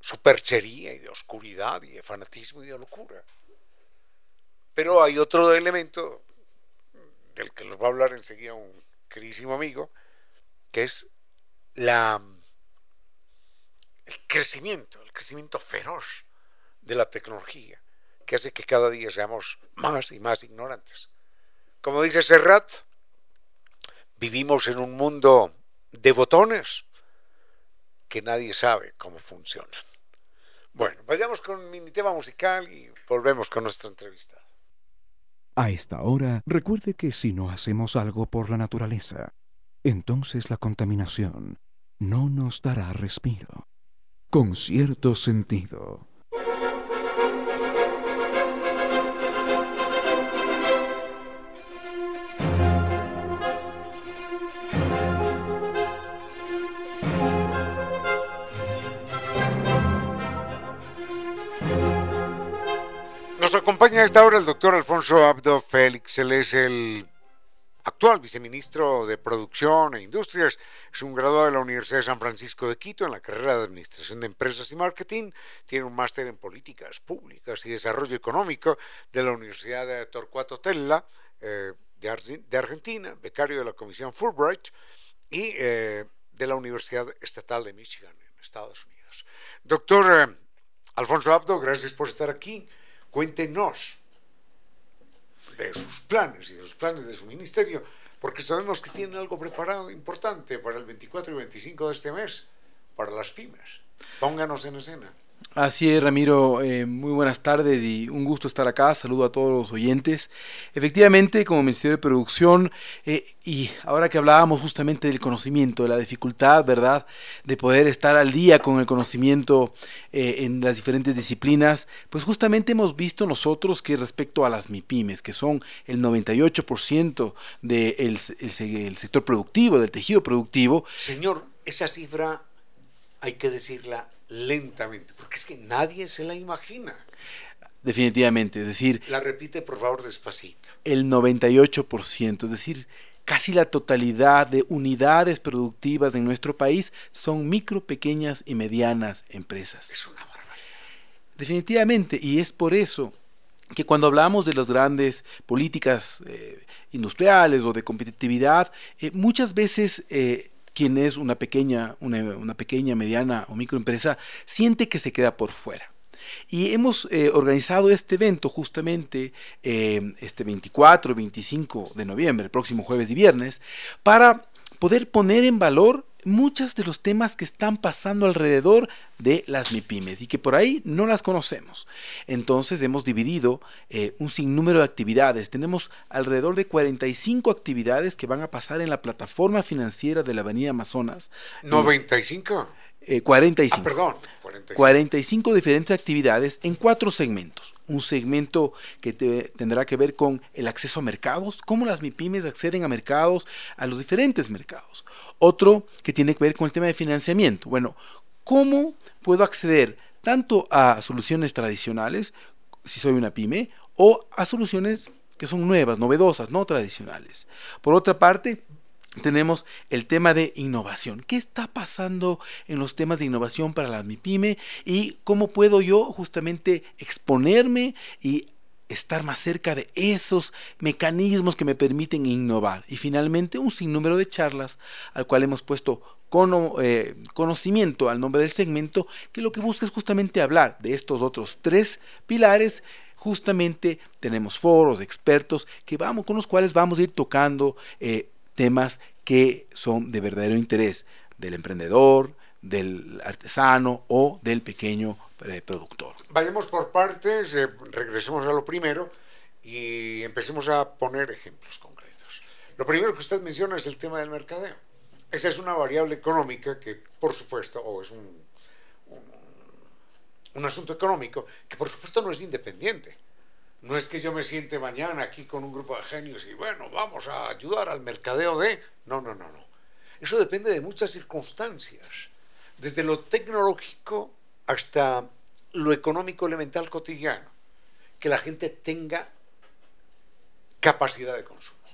Speaker 1: superchería y de oscuridad y de fanatismo y de locura. Pero hay otro elemento del que nos va a hablar enseguida un queridísimo amigo, que es la, el crecimiento, el crecimiento feroz de la tecnología, que hace que cada día seamos más y más ignorantes. Como dice Serrat, vivimos en un mundo de botones que nadie sabe cómo funcionan. Bueno, vayamos con mi tema musical y volvemos con nuestra entrevista.
Speaker 3: A esta hora, recuerde que si no hacemos algo por la naturaleza, entonces la contaminación no nos dará respiro. Con cierto sentido.
Speaker 1: Nos acompaña a esta hora el doctor Alfonso Abdo Félix. Él es el actual viceministro de Producción e Industrias. Es un graduado de la Universidad de San Francisco de Quito en la carrera de Administración de Empresas y Marketing. Tiene un máster en Políticas Públicas y Desarrollo Económico de la Universidad de Torcuato Tella eh, de, Argentina, becario de la Comisión Fulbright y eh, de la Universidad Estatal de Michigan en Estados Unidos. Doctor eh, Alfonso Abdo, gracias por estar aquí. Cuéntenos de sus planes y de los planes de su ministerio, porque sabemos que tienen algo preparado importante para el 24 y 25 de este mes, para las pymes. Pónganos en escena.
Speaker 6: Así es, Ramiro. Eh, muy buenas tardes y un gusto estar acá. Saludo a todos los oyentes. Efectivamente, como Ministerio de Producción, eh, y ahora que hablábamos justamente del conocimiento, de la dificultad, ¿verdad?, de poder estar al día con el conocimiento eh, en las diferentes disciplinas, pues justamente hemos visto nosotros que respecto a las MIPIMES, que son el 98% del el sector productivo, del tejido productivo.
Speaker 1: Señor, esa cifra hay que decirla lentamente, porque es que nadie se la imagina.
Speaker 6: Definitivamente, es decir...
Speaker 1: La repite por favor despacito.
Speaker 6: El 98%, es decir, casi la totalidad de unidades productivas en nuestro país son micro, pequeñas y medianas empresas.
Speaker 1: Es una barbaridad.
Speaker 6: Definitivamente, y es por eso que cuando hablamos de las grandes políticas eh, industriales o de competitividad, eh, muchas veces eh, quien es una pequeña, una, pequeña, mediana o microempresa, siente que se queda por fuera. Y hemos eh, organizado este evento justamente eh, este 24 y 25 de noviembre, el próximo jueves y viernes, para poder poner en valor muchos de los temas que están pasando alrededor de las MIPIMES y que por ahí no las conocemos. Entonces hemos dividido eh, un sinnúmero de actividades. Tenemos alrededor de 45 actividades que van a pasar en la plataforma financiera de la Avenida Amazonas.
Speaker 1: ¿95?
Speaker 6: 45.
Speaker 1: Eh, ah, perdón.
Speaker 6: 45. diferentes actividades en cuatro segmentos. Un segmento que tendrá que ver con el acceso a mercados, cómo las MIPIMES acceden a mercados, a los diferentes mercados. Otro que tiene que ver con el tema de financiamiento. Bueno, ¿cómo puedo acceder tanto a soluciones tradicionales, si soy una pyme, o a soluciones que son nuevas, novedosas, no tradicionales? Por otra parte, tenemos el tema de innovación. ¿Qué está pasando en los temas de innovación para la MIPYME y cómo puedo yo justamente exponerme y estar más cerca de esos mecanismos que me permiten innovar? Y finalmente un sinnúmero de charlas al cual hemos puesto eh, conocimiento al nombre del segmento que lo que busca es justamente hablar de estos otros tres pilares justamente tenemos foros expertos que vamos con los cuales vamos a ir tocando eh, temas que son de verdadero interés del emprendedor, del artesano o del pequeño productor.
Speaker 1: Vayamos por partes, eh, regresemos a lo primero y empecemos a poner ejemplos concretos. Lo primero que usted menciona es el tema del mercadeo. Esa es una variable económica que, por supuesto, o es un, un asunto económico que, por supuesto, no es independiente. No es que yo me siente mañana aquí con un grupo de genios y bueno, vamos a ayudar al mercadeo de... No, no, no, no. Eso depende de muchas circunstancias, desde lo tecnológico hasta lo económico elemental cotidiano, que la gente tenga capacidad de consumo,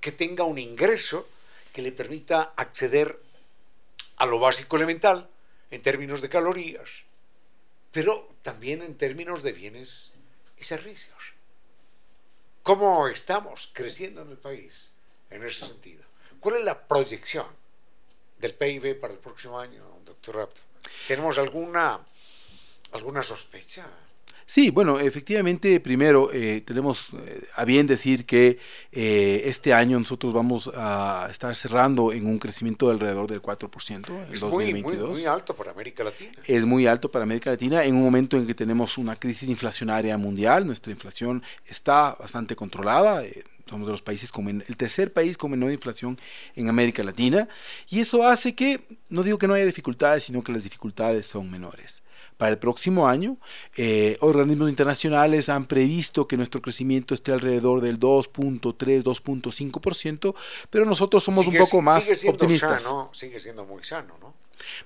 Speaker 1: que tenga un ingreso que le permita acceder a lo básico elemental en términos de calorías, pero también en términos de bienes y servicios. ¿Cómo estamos creciendo en el país en ese sentido? ¿Cuál es la proyección del PIB para el próximo año, doctor Rapto? ¿Tenemos alguna, alguna sospecha?
Speaker 6: Sí, bueno, efectivamente, primero eh, tenemos eh, a bien decir que eh, este año nosotros vamos a estar cerrando en un crecimiento de alrededor del 4% en
Speaker 1: es 2022. Muy, muy alto para América Latina.
Speaker 6: Es muy alto para América Latina en un momento en que tenemos una crisis inflacionaria mundial. Nuestra inflación está bastante controlada somos de los países con el tercer país con menor inflación en América Latina y eso hace que no digo que no haya dificultades sino que las dificultades son menores para el próximo año. Eh, organismos internacionales han previsto que nuestro crecimiento esté alrededor del 2.3, 2.5%, pero nosotros somos un poco más optimistas.
Speaker 1: sigue siendo muy sano, ¿no?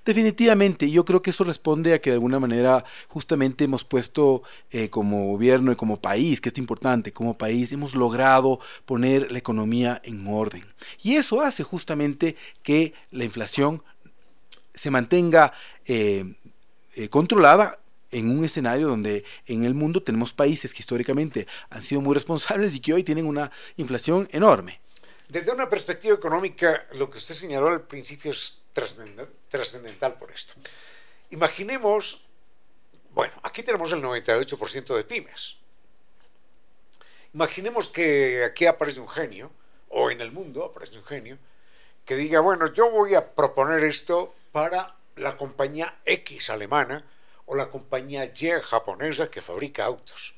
Speaker 6: Definitivamente, yo creo que eso responde a que de alguna manera justamente hemos puesto eh, como gobierno y como país, que es importante, como país hemos logrado poner la economía en orden. Y eso hace justamente que la inflación se mantenga eh, eh, controlada en un escenario donde en el mundo tenemos países que históricamente han sido muy responsables y que hoy tienen una inflación enorme.
Speaker 1: Desde una perspectiva económica, lo que usted señaló al principio es trascendental por esto. Imaginemos, bueno, aquí tenemos el 98% de pymes. Imaginemos que aquí aparece un genio, o en el mundo aparece un genio, que diga, bueno, yo voy a proponer esto para la compañía X alemana o la compañía Y japonesa que fabrica autos.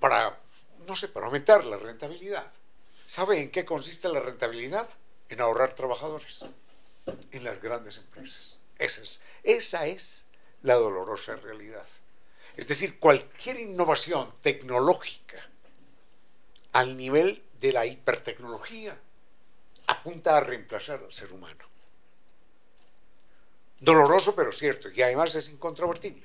Speaker 1: Para, no sé, para aumentar la rentabilidad. ¿Sabe en qué consiste la rentabilidad? En ahorrar trabajadores en las grandes empresas. Esa es, esa es la dolorosa realidad. Es decir, cualquier innovación tecnológica al nivel de la hipertecnología apunta a reemplazar al ser humano. Doloroso pero cierto, y además es incontrovertible.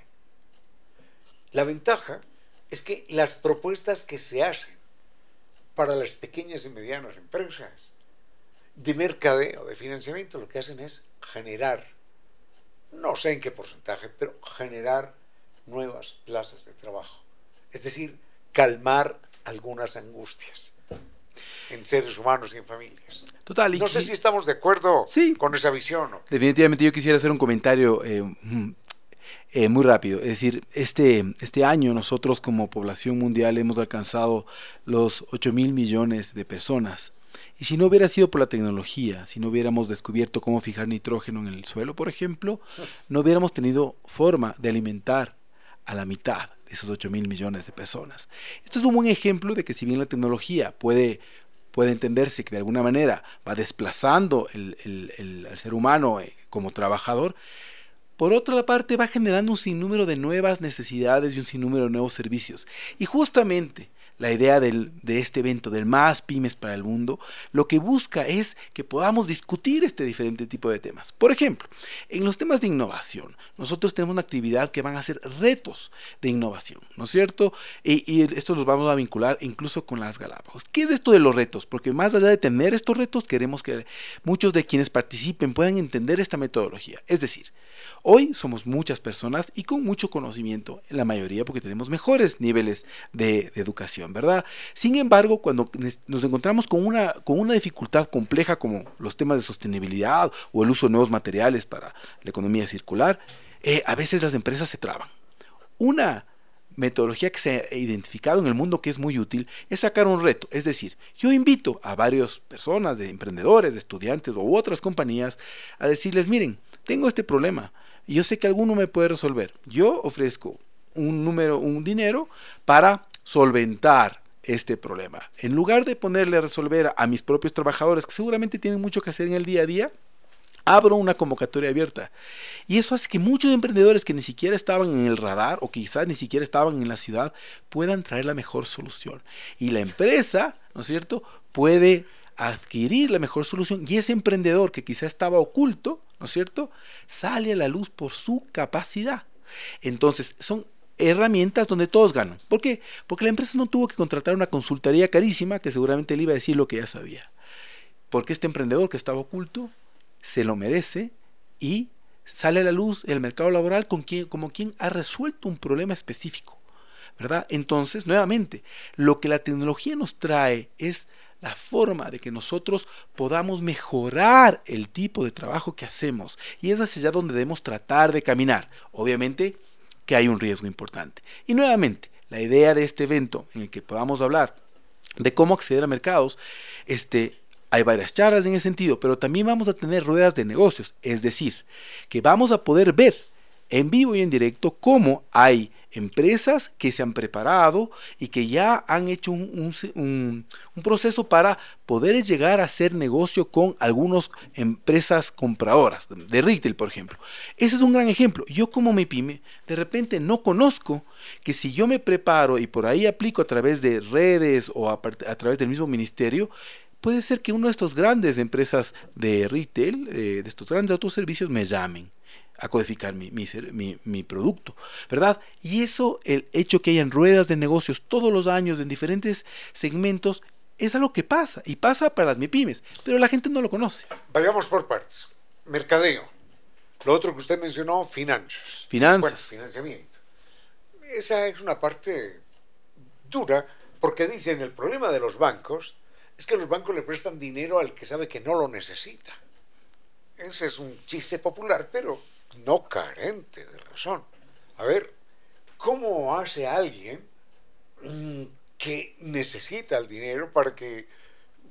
Speaker 1: La ventaja es que las propuestas que se hacen para las pequeñas y medianas empresas de mercadeo, de financiamiento, lo que hacen es generar, no sé en qué porcentaje, pero generar nuevas plazas de trabajo. Es decir, calmar algunas angustias en seres humanos y en familias.
Speaker 6: Total.
Speaker 1: no sé si estamos de acuerdo con esa visión.
Speaker 6: Definitivamente yo quisiera hacer un comentario eh, mm, eh, muy rápido. Es decir, este, este año nosotros como población mundial hemos alcanzado los 8 mil millones de personas. Y si no hubiera sido por la tecnología, si no hubiéramos descubierto cómo fijar nitrógeno en el suelo, por ejemplo, no hubiéramos tenido forma de alimentar a la mitad esos 8 mil millones de personas. Esto es un buen ejemplo de que si bien la tecnología puede, puede entenderse que de alguna manera va desplazando el, al ser humano eh, como trabajador, por otra parte va generando un sinnúmero de nuevas necesidades y un sinnúmero de nuevos servicios. Y justamente la idea de este evento, del más pymes para el mundo, lo que busca es que podamos discutir este diferente tipo de temas. Por ejemplo, en los temas de innovación, nosotros tenemos una actividad que van a ser retos de innovación, ¿no es cierto? Y, y esto los vamos a vincular incluso con las Galápagos. ¿Qué es esto de los retos? Porque más allá de tener estos retos, queremos que muchos de quienes participen puedan entender esta metodología. Es decir, Hoy somos muchas personas y con mucho conocimiento, la mayoría porque tenemos mejores niveles de, educación, ¿verdad? Sin embargo, cuando nos encontramos con una, con una dificultad compleja como los temas de sostenibilidad o el uso de nuevos materiales para la economía circular, eh, a veces las empresas se traban. Una metodología que se ha identificado en el mundo que es muy útil es sacar un reto. Es decir, yo invito a varias personas, de emprendedores, de estudiantes u otras compañías, a decirles, miren, tengo este problema y yo sé que alguno me puede resolver. Yo ofrezco un número, un dinero para solventar este problema. En lugar de ponerle a resolver a mis propios trabajadores, que seguramente tienen mucho que hacer en el día a día, abro una convocatoria abierta. Y eso hace que muchos emprendedores que ni siquiera estaban en el radar o quizás ni siquiera estaban en la ciudad puedan traer la mejor solución. Y la empresa, ¿no es cierto?, puede adquirir la mejor solución y ese emprendedor que quizá estaba oculto, ¿no es cierto?, sale a la luz por su capacidad. Entonces, son herramientas donde todos ganan. ¿Por qué? Porque la empresa no tuvo que contratar una consultoría carísima que seguramente le iba a decir lo que ya sabía. Porque este emprendedor que estaba oculto se lo merece y sale a la luz el mercado laboral con como quien ha resuelto un problema específico. ¿verdad? Entonces, nuevamente, lo que la tecnología nos trae es la forma de que nosotros podamos mejorar el tipo de trabajo que hacemos. Y es hacia allá donde debemos tratar de caminar. Obviamente que hay un riesgo importante. Y nuevamente, la idea de este evento en el que podamos hablar de cómo acceder a mercados, este, hay varias charlas en ese sentido, pero también vamos a tener ruedas de negocios, es decir, que vamos a poder ver en vivo y en directo cómo hay empresas que se han preparado y que ya han hecho un, proceso para poder llegar a hacer negocio con algunas empresas compradoras, de retail, por ejemplo. Ese es un gran ejemplo. Yo como mi pyme, de repente no conozco que si yo me preparo y por ahí aplico a través de redes o a, través del mismo ministerio, puede ser que una de estas grandes empresas de retail, eh, de estos grandes autoservicios, me llamen a codificar mi, mi, producto, ¿verdad? Y eso, el hecho que hayan ruedas de negocios todos los años en diferentes segmentos, es algo que pasa, y pasa para las MIPIMES, pero la gente no lo conoce.
Speaker 1: Vayamos por partes. Mercadeo. Lo otro que usted mencionó, finanzas.
Speaker 6: Finanzas.
Speaker 1: financiamiento. Esa es una parte dura, porque dicen el problema de los bancos es que los bancos le prestan dinero al que sabe que no lo necesita. Ese es un chiste popular, pero no carente de razón. A ver, ¿cómo hace alguien mm, que necesita el dinero para que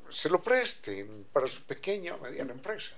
Speaker 1: se lo presten para su pequeña o mediana empresa?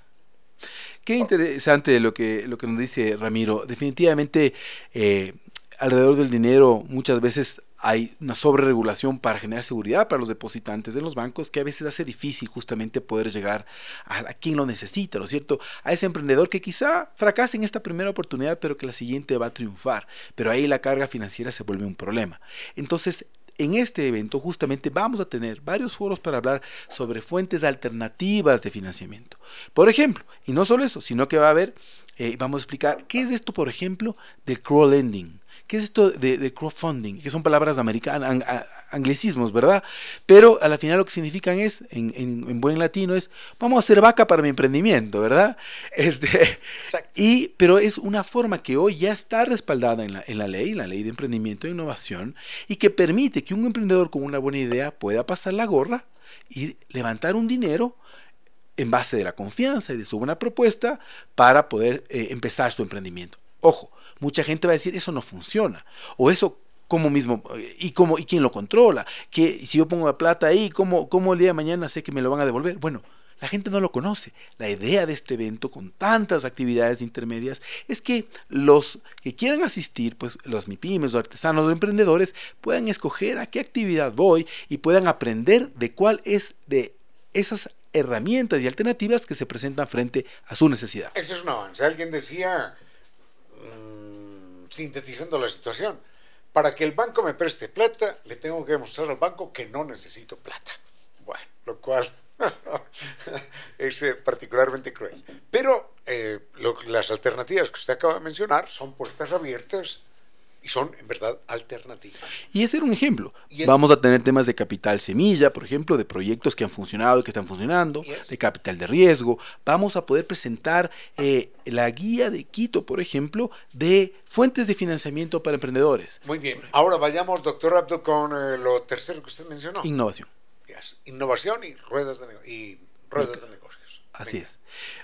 Speaker 6: Qué interesante lo que, lo que nos dice Ramiro. Definitivamente, eh, alrededor del dinero muchas veces hay una sobreregulación para generar seguridad para los depositantes de los bancos que a veces hace difícil justamente poder llegar a, quien lo necesita, ¿no es cierto? A ese emprendedor que quizá fracase en esta primera oportunidad, pero que la siguiente va a triunfar. Pero ahí la carga financiera se vuelve un problema. Entonces, en este evento justamente vamos a tener varios foros para hablar sobre fuentes alternativas de financiamiento. Por ejemplo, y no solo eso, sino que va a haber, eh, vamos a explicar qué es esto, por ejemplo, del crowdlending ¿Qué es esto de, crowdfunding? Que son palabras americanas, anglicismos, ¿verdad? Pero a la final lo que significan es, en, buen latino, es vamos a hacer vaca para mi emprendimiento, ¿verdad? Este, y, pero es una forma que hoy ya está respaldada en la, en la ley, la ley de emprendimiento e innovación, y que permite que un emprendedor con una buena idea pueda pasar la gorra y levantar un dinero en base de la confianza y de su buena propuesta para poder eh, empezar su emprendimiento. Ojo, mucha gente va a decir, eso no funciona. O eso, ¿cómo mismo? ¿Y, cómo, y quién lo controla? que Si yo pongo la plata ahí, ¿cómo, ¿cómo el día de mañana sé que me lo van a devolver? Bueno, la gente no lo conoce. La idea de este evento, con tantas actividades intermedias, es que los que quieran asistir, pues los MIPIMES, los artesanos, los emprendedores, puedan escoger a qué actividad voy y puedan aprender de cuál es de esas herramientas y alternativas que se presentan frente a su necesidad.
Speaker 1: Eso es un avance. Alguien decía, sintetizando la situación. Para que el banco me preste plata, le tengo que demostrar al banco que no necesito plata. Bueno, lo cual es eh, particularmente cruel. Pero eh, las alternativas que usted acaba de mencionar son puertas abiertas y son en verdad alternativas.
Speaker 6: Y ese era un ejemplo. Vamos a tener temas de capital semilla, por ejemplo, de proyectos que han funcionado y que están funcionando, de capital de riesgo. Vamos a poder presentar eh, la guía de Quito, por ejemplo, de fuentes de financiamiento para emprendedores.
Speaker 1: Muy bien. Ahora vayamos, doctor Abdo, con eh, lo tercero que usted mencionó.
Speaker 6: Innovación.
Speaker 1: Innovación y ruedas de, y ruedas de negocio.
Speaker 6: Así es.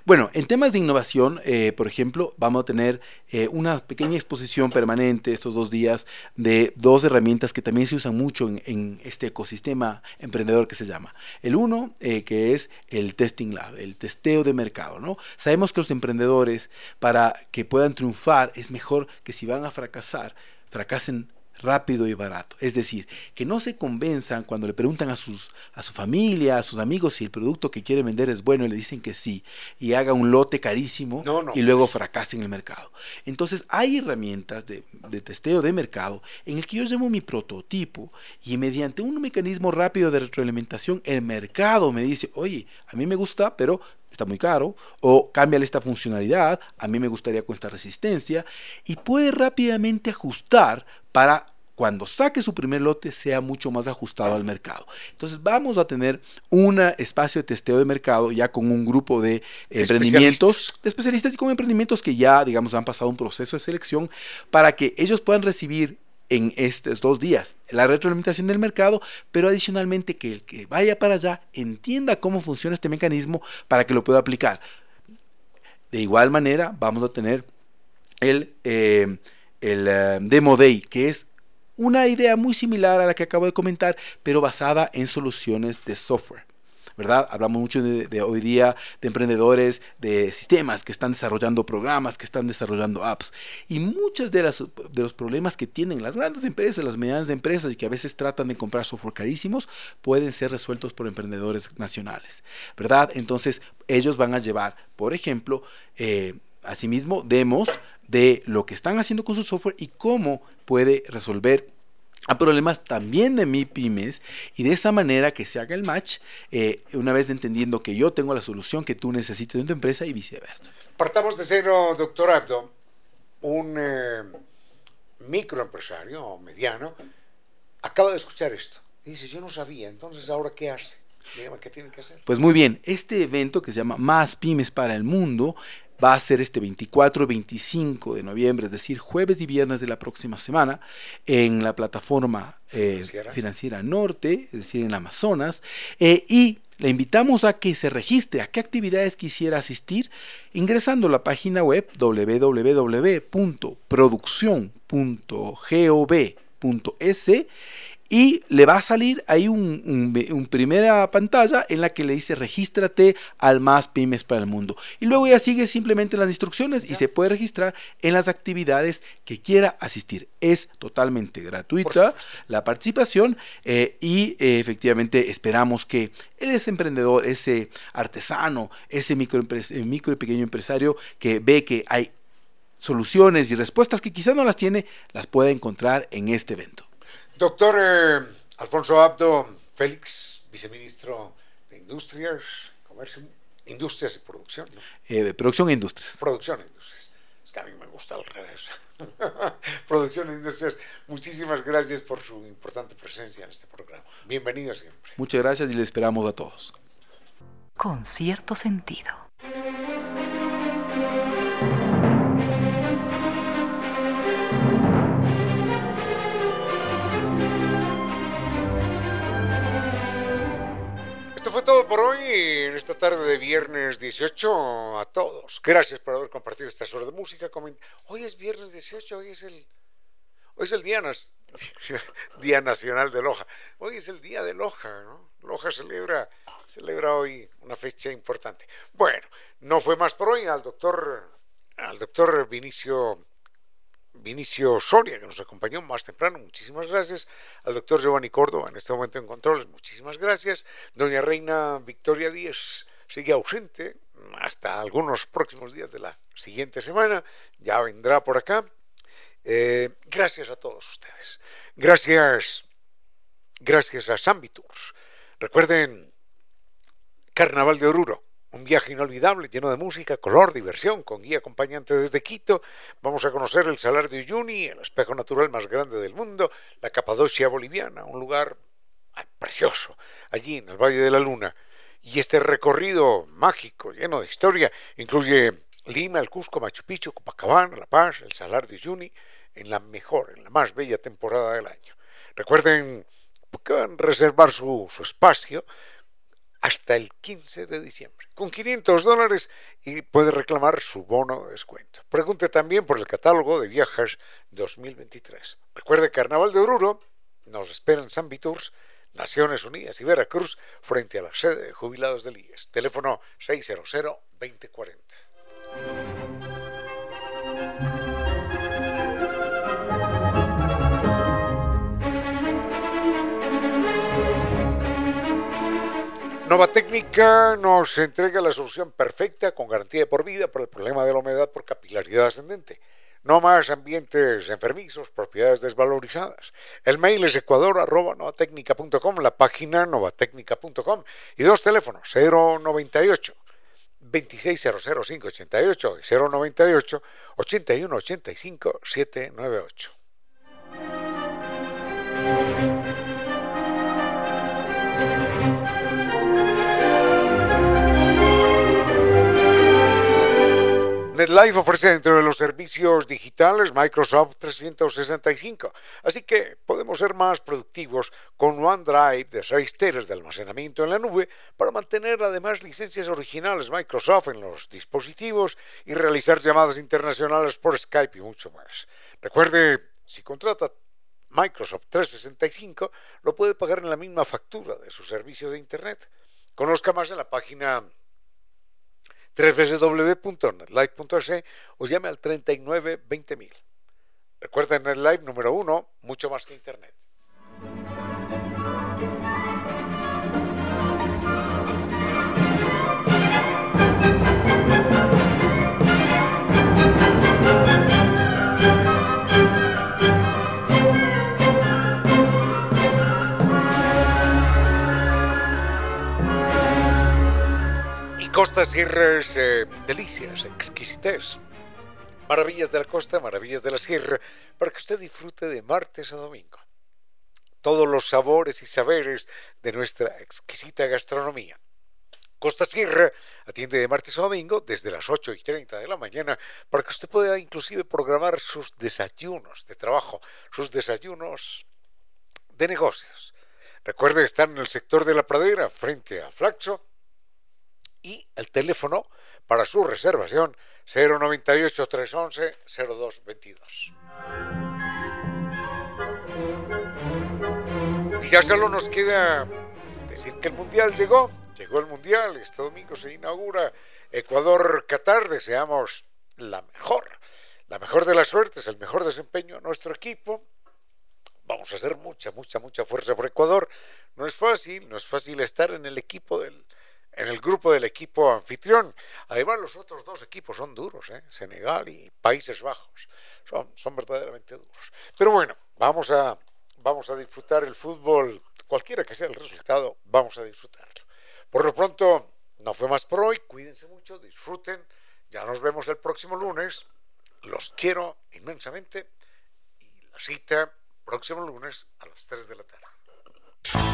Speaker 6: Bueno, en temas de innovación, eh, por ejemplo, vamos a tener eh, una pequeña exposición permanente estos dos días de dos herramientas que también se usan mucho en, este ecosistema emprendedor que se llama. El uno, eh, que es el testing lab, el testeo de mercado. ¿no? Sabemos que los emprendedores, para que puedan triunfar, es mejor que si van a fracasar, fracasen rápido y barato. Es decir, que no se convenzan cuando le preguntan a, sus, a su familia, a sus amigos si el producto que quiere vender es bueno y le dicen que sí, y haga un lote carísimo y luego fracase en el mercado. Entonces hay herramientas de, de, testeo de mercado en el que yo llamo mi prototipo y mediante un mecanismo rápido de retroalimentación el mercado me dice, oye, a mí me gusta, pero está muy caro, o cámbiale esta funcionalidad, a mí me gustaría con esta resistencia, y puede rápidamente ajustar para cuando saque su primer lote sea mucho más ajustado al mercado. Entonces vamos a tener un espacio de testeo de mercado ya con un grupo de emprendimientos, de especialistas y con emprendimientos que ya, digamos, han pasado un proceso de selección para que ellos puedan recibir en estos dos días la retroalimentación del mercado, pero adicionalmente que el que vaya para allá entienda cómo funciona este mecanismo para que lo pueda aplicar. De igual manera, vamos a tener el, eh, el eh, Demo Day, que es una idea muy similar a la que acabo de comentar, pero basada en soluciones de software. ¿verdad? Hablamos mucho de, hoy día de emprendedores, de sistemas que están desarrollando programas, que están desarrollando apps. Y muchos de, de los problemas que tienen las grandes empresas, las medianas empresas y que a veces tratan de comprar software carísimos, pueden ser resueltos por emprendedores nacionales, ¿verdad? Entonces, ellos van a llevar, por ejemplo, eh, asimismo, demos de lo que están haciendo con su software y cómo puede resolver a problemas también de mi pymes y de esa manera que se haga el match, eh, una vez entendiendo que yo tengo la solución que tú necesitas de tu empresa y viceversa.
Speaker 1: Partamos de cero, doctor Abdo. Un eh, microempresario o mediano acaba de escuchar esto y dice, yo no sabía, entonces ahora qué hace. Qué tiene que hacer.
Speaker 6: Pues muy bien, este evento que se llama Más Pymes para el Mundo va a ser este 24 y 25 de noviembre, es decir, jueves y viernes de la próxima semana, en la plataforma eh, financiera. Norte, es decir, en Amazonas, eh, y le invitamos a que se registre. A qué actividades quisiera asistir ingresando a la página web www.produccion.gov.es y le va a salir ahí un, primera pantalla en la que le dice regístrate al más pymes para el mundo. Y luego ya sigue simplemente las instrucciones y se puede registrar en las actividades que quiera asistir. Es totalmente gratuita la participación eh, y eh, efectivamente esperamos que ese emprendedor, ese artesano, ese micro, micro y pequeño empresario que ve que hay soluciones y respuestas que quizás no las tiene, las pueda encontrar en este evento.
Speaker 1: Doctor eh, Alfonso Abdo Félix, viceministro de Industrias, Comercio, Industrias y Producción.
Speaker 6: Eh, producción e Industrias.
Speaker 1: Producción e Industrias. Es que a mí me gusta al revés. producción e Industrias, muchísimas gracias por su importante presencia en este programa. Bienvenido siempre.
Speaker 6: Muchas gracias y le esperamos a todos.
Speaker 2: Con cierto sentido.
Speaker 1: Todo por hoy en esta tarde de viernes 18 a todos. Gracias por haber compartido estas horas de música. Hoy es viernes 18, hoy es el hoy es el día, día nacional de Loja. Hoy es el día de Loja, ¿no? Loja celebra celebra hoy una fecha importante. Bueno, no fue más por hoy al doctor al doctor Vinicio Vinicio Soria, que nos acompañó más temprano, muchísimas gracias. Al doctor Giovanni Córdoba, en este momento en controles, muchísimas gracias. Doña Reina Victoria Díez sigue ausente hasta algunos próximos días de la siguiente semana, ya vendrá por acá. Eh, gracias a todos ustedes. Gracias, gracias a Sambitours. Recuerden, Carnaval de Oruro un viaje inolvidable, lleno de música, color, diversión, con guía acompañante desde Quito. Vamos a conocer el Salar de Uyuni, el espejo natural más grande del mundo, la Capadocia boliviana, un lugar precioso, allí en el Valle de la Luna. Y este recorrido mágico, lleno de historia, incluye Lima, el Cusco, Machu Picchu, Copacabana, La Paz, el Salar de Uyuni, en la mejor, en la más bella temporada del año. Recuerden a reservar su espacio hasta el 15 de diciembre, con 500 dólares y puede reclamar su bono de descuento. Pregunte también por el catálogo de viajes 2023. Recuerde Carnaval de Oruro, nos esperan San Viturs, Naciones Unidas y Veracruz frente a la sede de jubilados del IES. Teléfono 600 Nova Técnica nos entrega la solución perfecta con garantía de por vida para el problema de la humedad por capilaridad ascendente. No más ambientes enfermizos, propiedades desvalorizadas. El mail es ecuador.novatecnica.com, la página novatecnica.com y dos teléfonos, 098 2600588 y 098 8185 798. NetLife ofrece dentro de los servicios digitales Microsoft 365, así que podemos ser más productivos con OneDrive de 6 teras de almacenamiento en la nube para mantener además licencias originales Microsoft en los dispositivos y realizar llamadas internacionales por Skype y mucho más. Recuerde, si contrata Microsoft 365, lo puede pagar en la misma factura de su servicio de Internet. Conozca más en la página www.netlife.es o llame al 39 20000. Recuerda NetLife número uno, mucho más que Internet. Costa Sierras, eh, delicias, exquisitez. Maravillas de la costa, maravillas de la sierra, para que usted disfrute de martes a domingo. Todos los sabores y saberes de nuestra exquisita gastronomía. Costa Sierra atiende de martes a domingo desde las 8 y 30 de la mañana para que usted pueda inclusive programar sus desayunos de trabajo, sus desayunos de negocios. Recuerde estar en el sector de la pradera frente a Flaxo y el teléfono para su reservación 098 311 0222. Y ya solo nos queda decir que el Mundial llegó, llegó el Mundial, este domingo se inaugura Ecuador-Qatar, deseamos la mejor, la mejor de las suertes, el mejor desempeño a nuestro equipo. Vamos a hacer mucha, mucha, mucha fuerza por Ecuador. No es fácil, no es fácil estar en el equipo del, en el grupo del equipo anfitrión. Además, los otros dos equipos son duros, ¿eh? Senegal y Países Bajos. Son, son verdaderamente duros. Pero bueno, vamos a, vamos a disfrutar el fútbol, cualquiera que sea el resultado, vamos a disfrutarlo. Por lo pronto, no fue más por hoy. Cuídense mucho, disfruten. Ya nos vemos el próximo lunes. Los quiero inmensamente. Y la cita próximo lunes a las 3 de la tarde.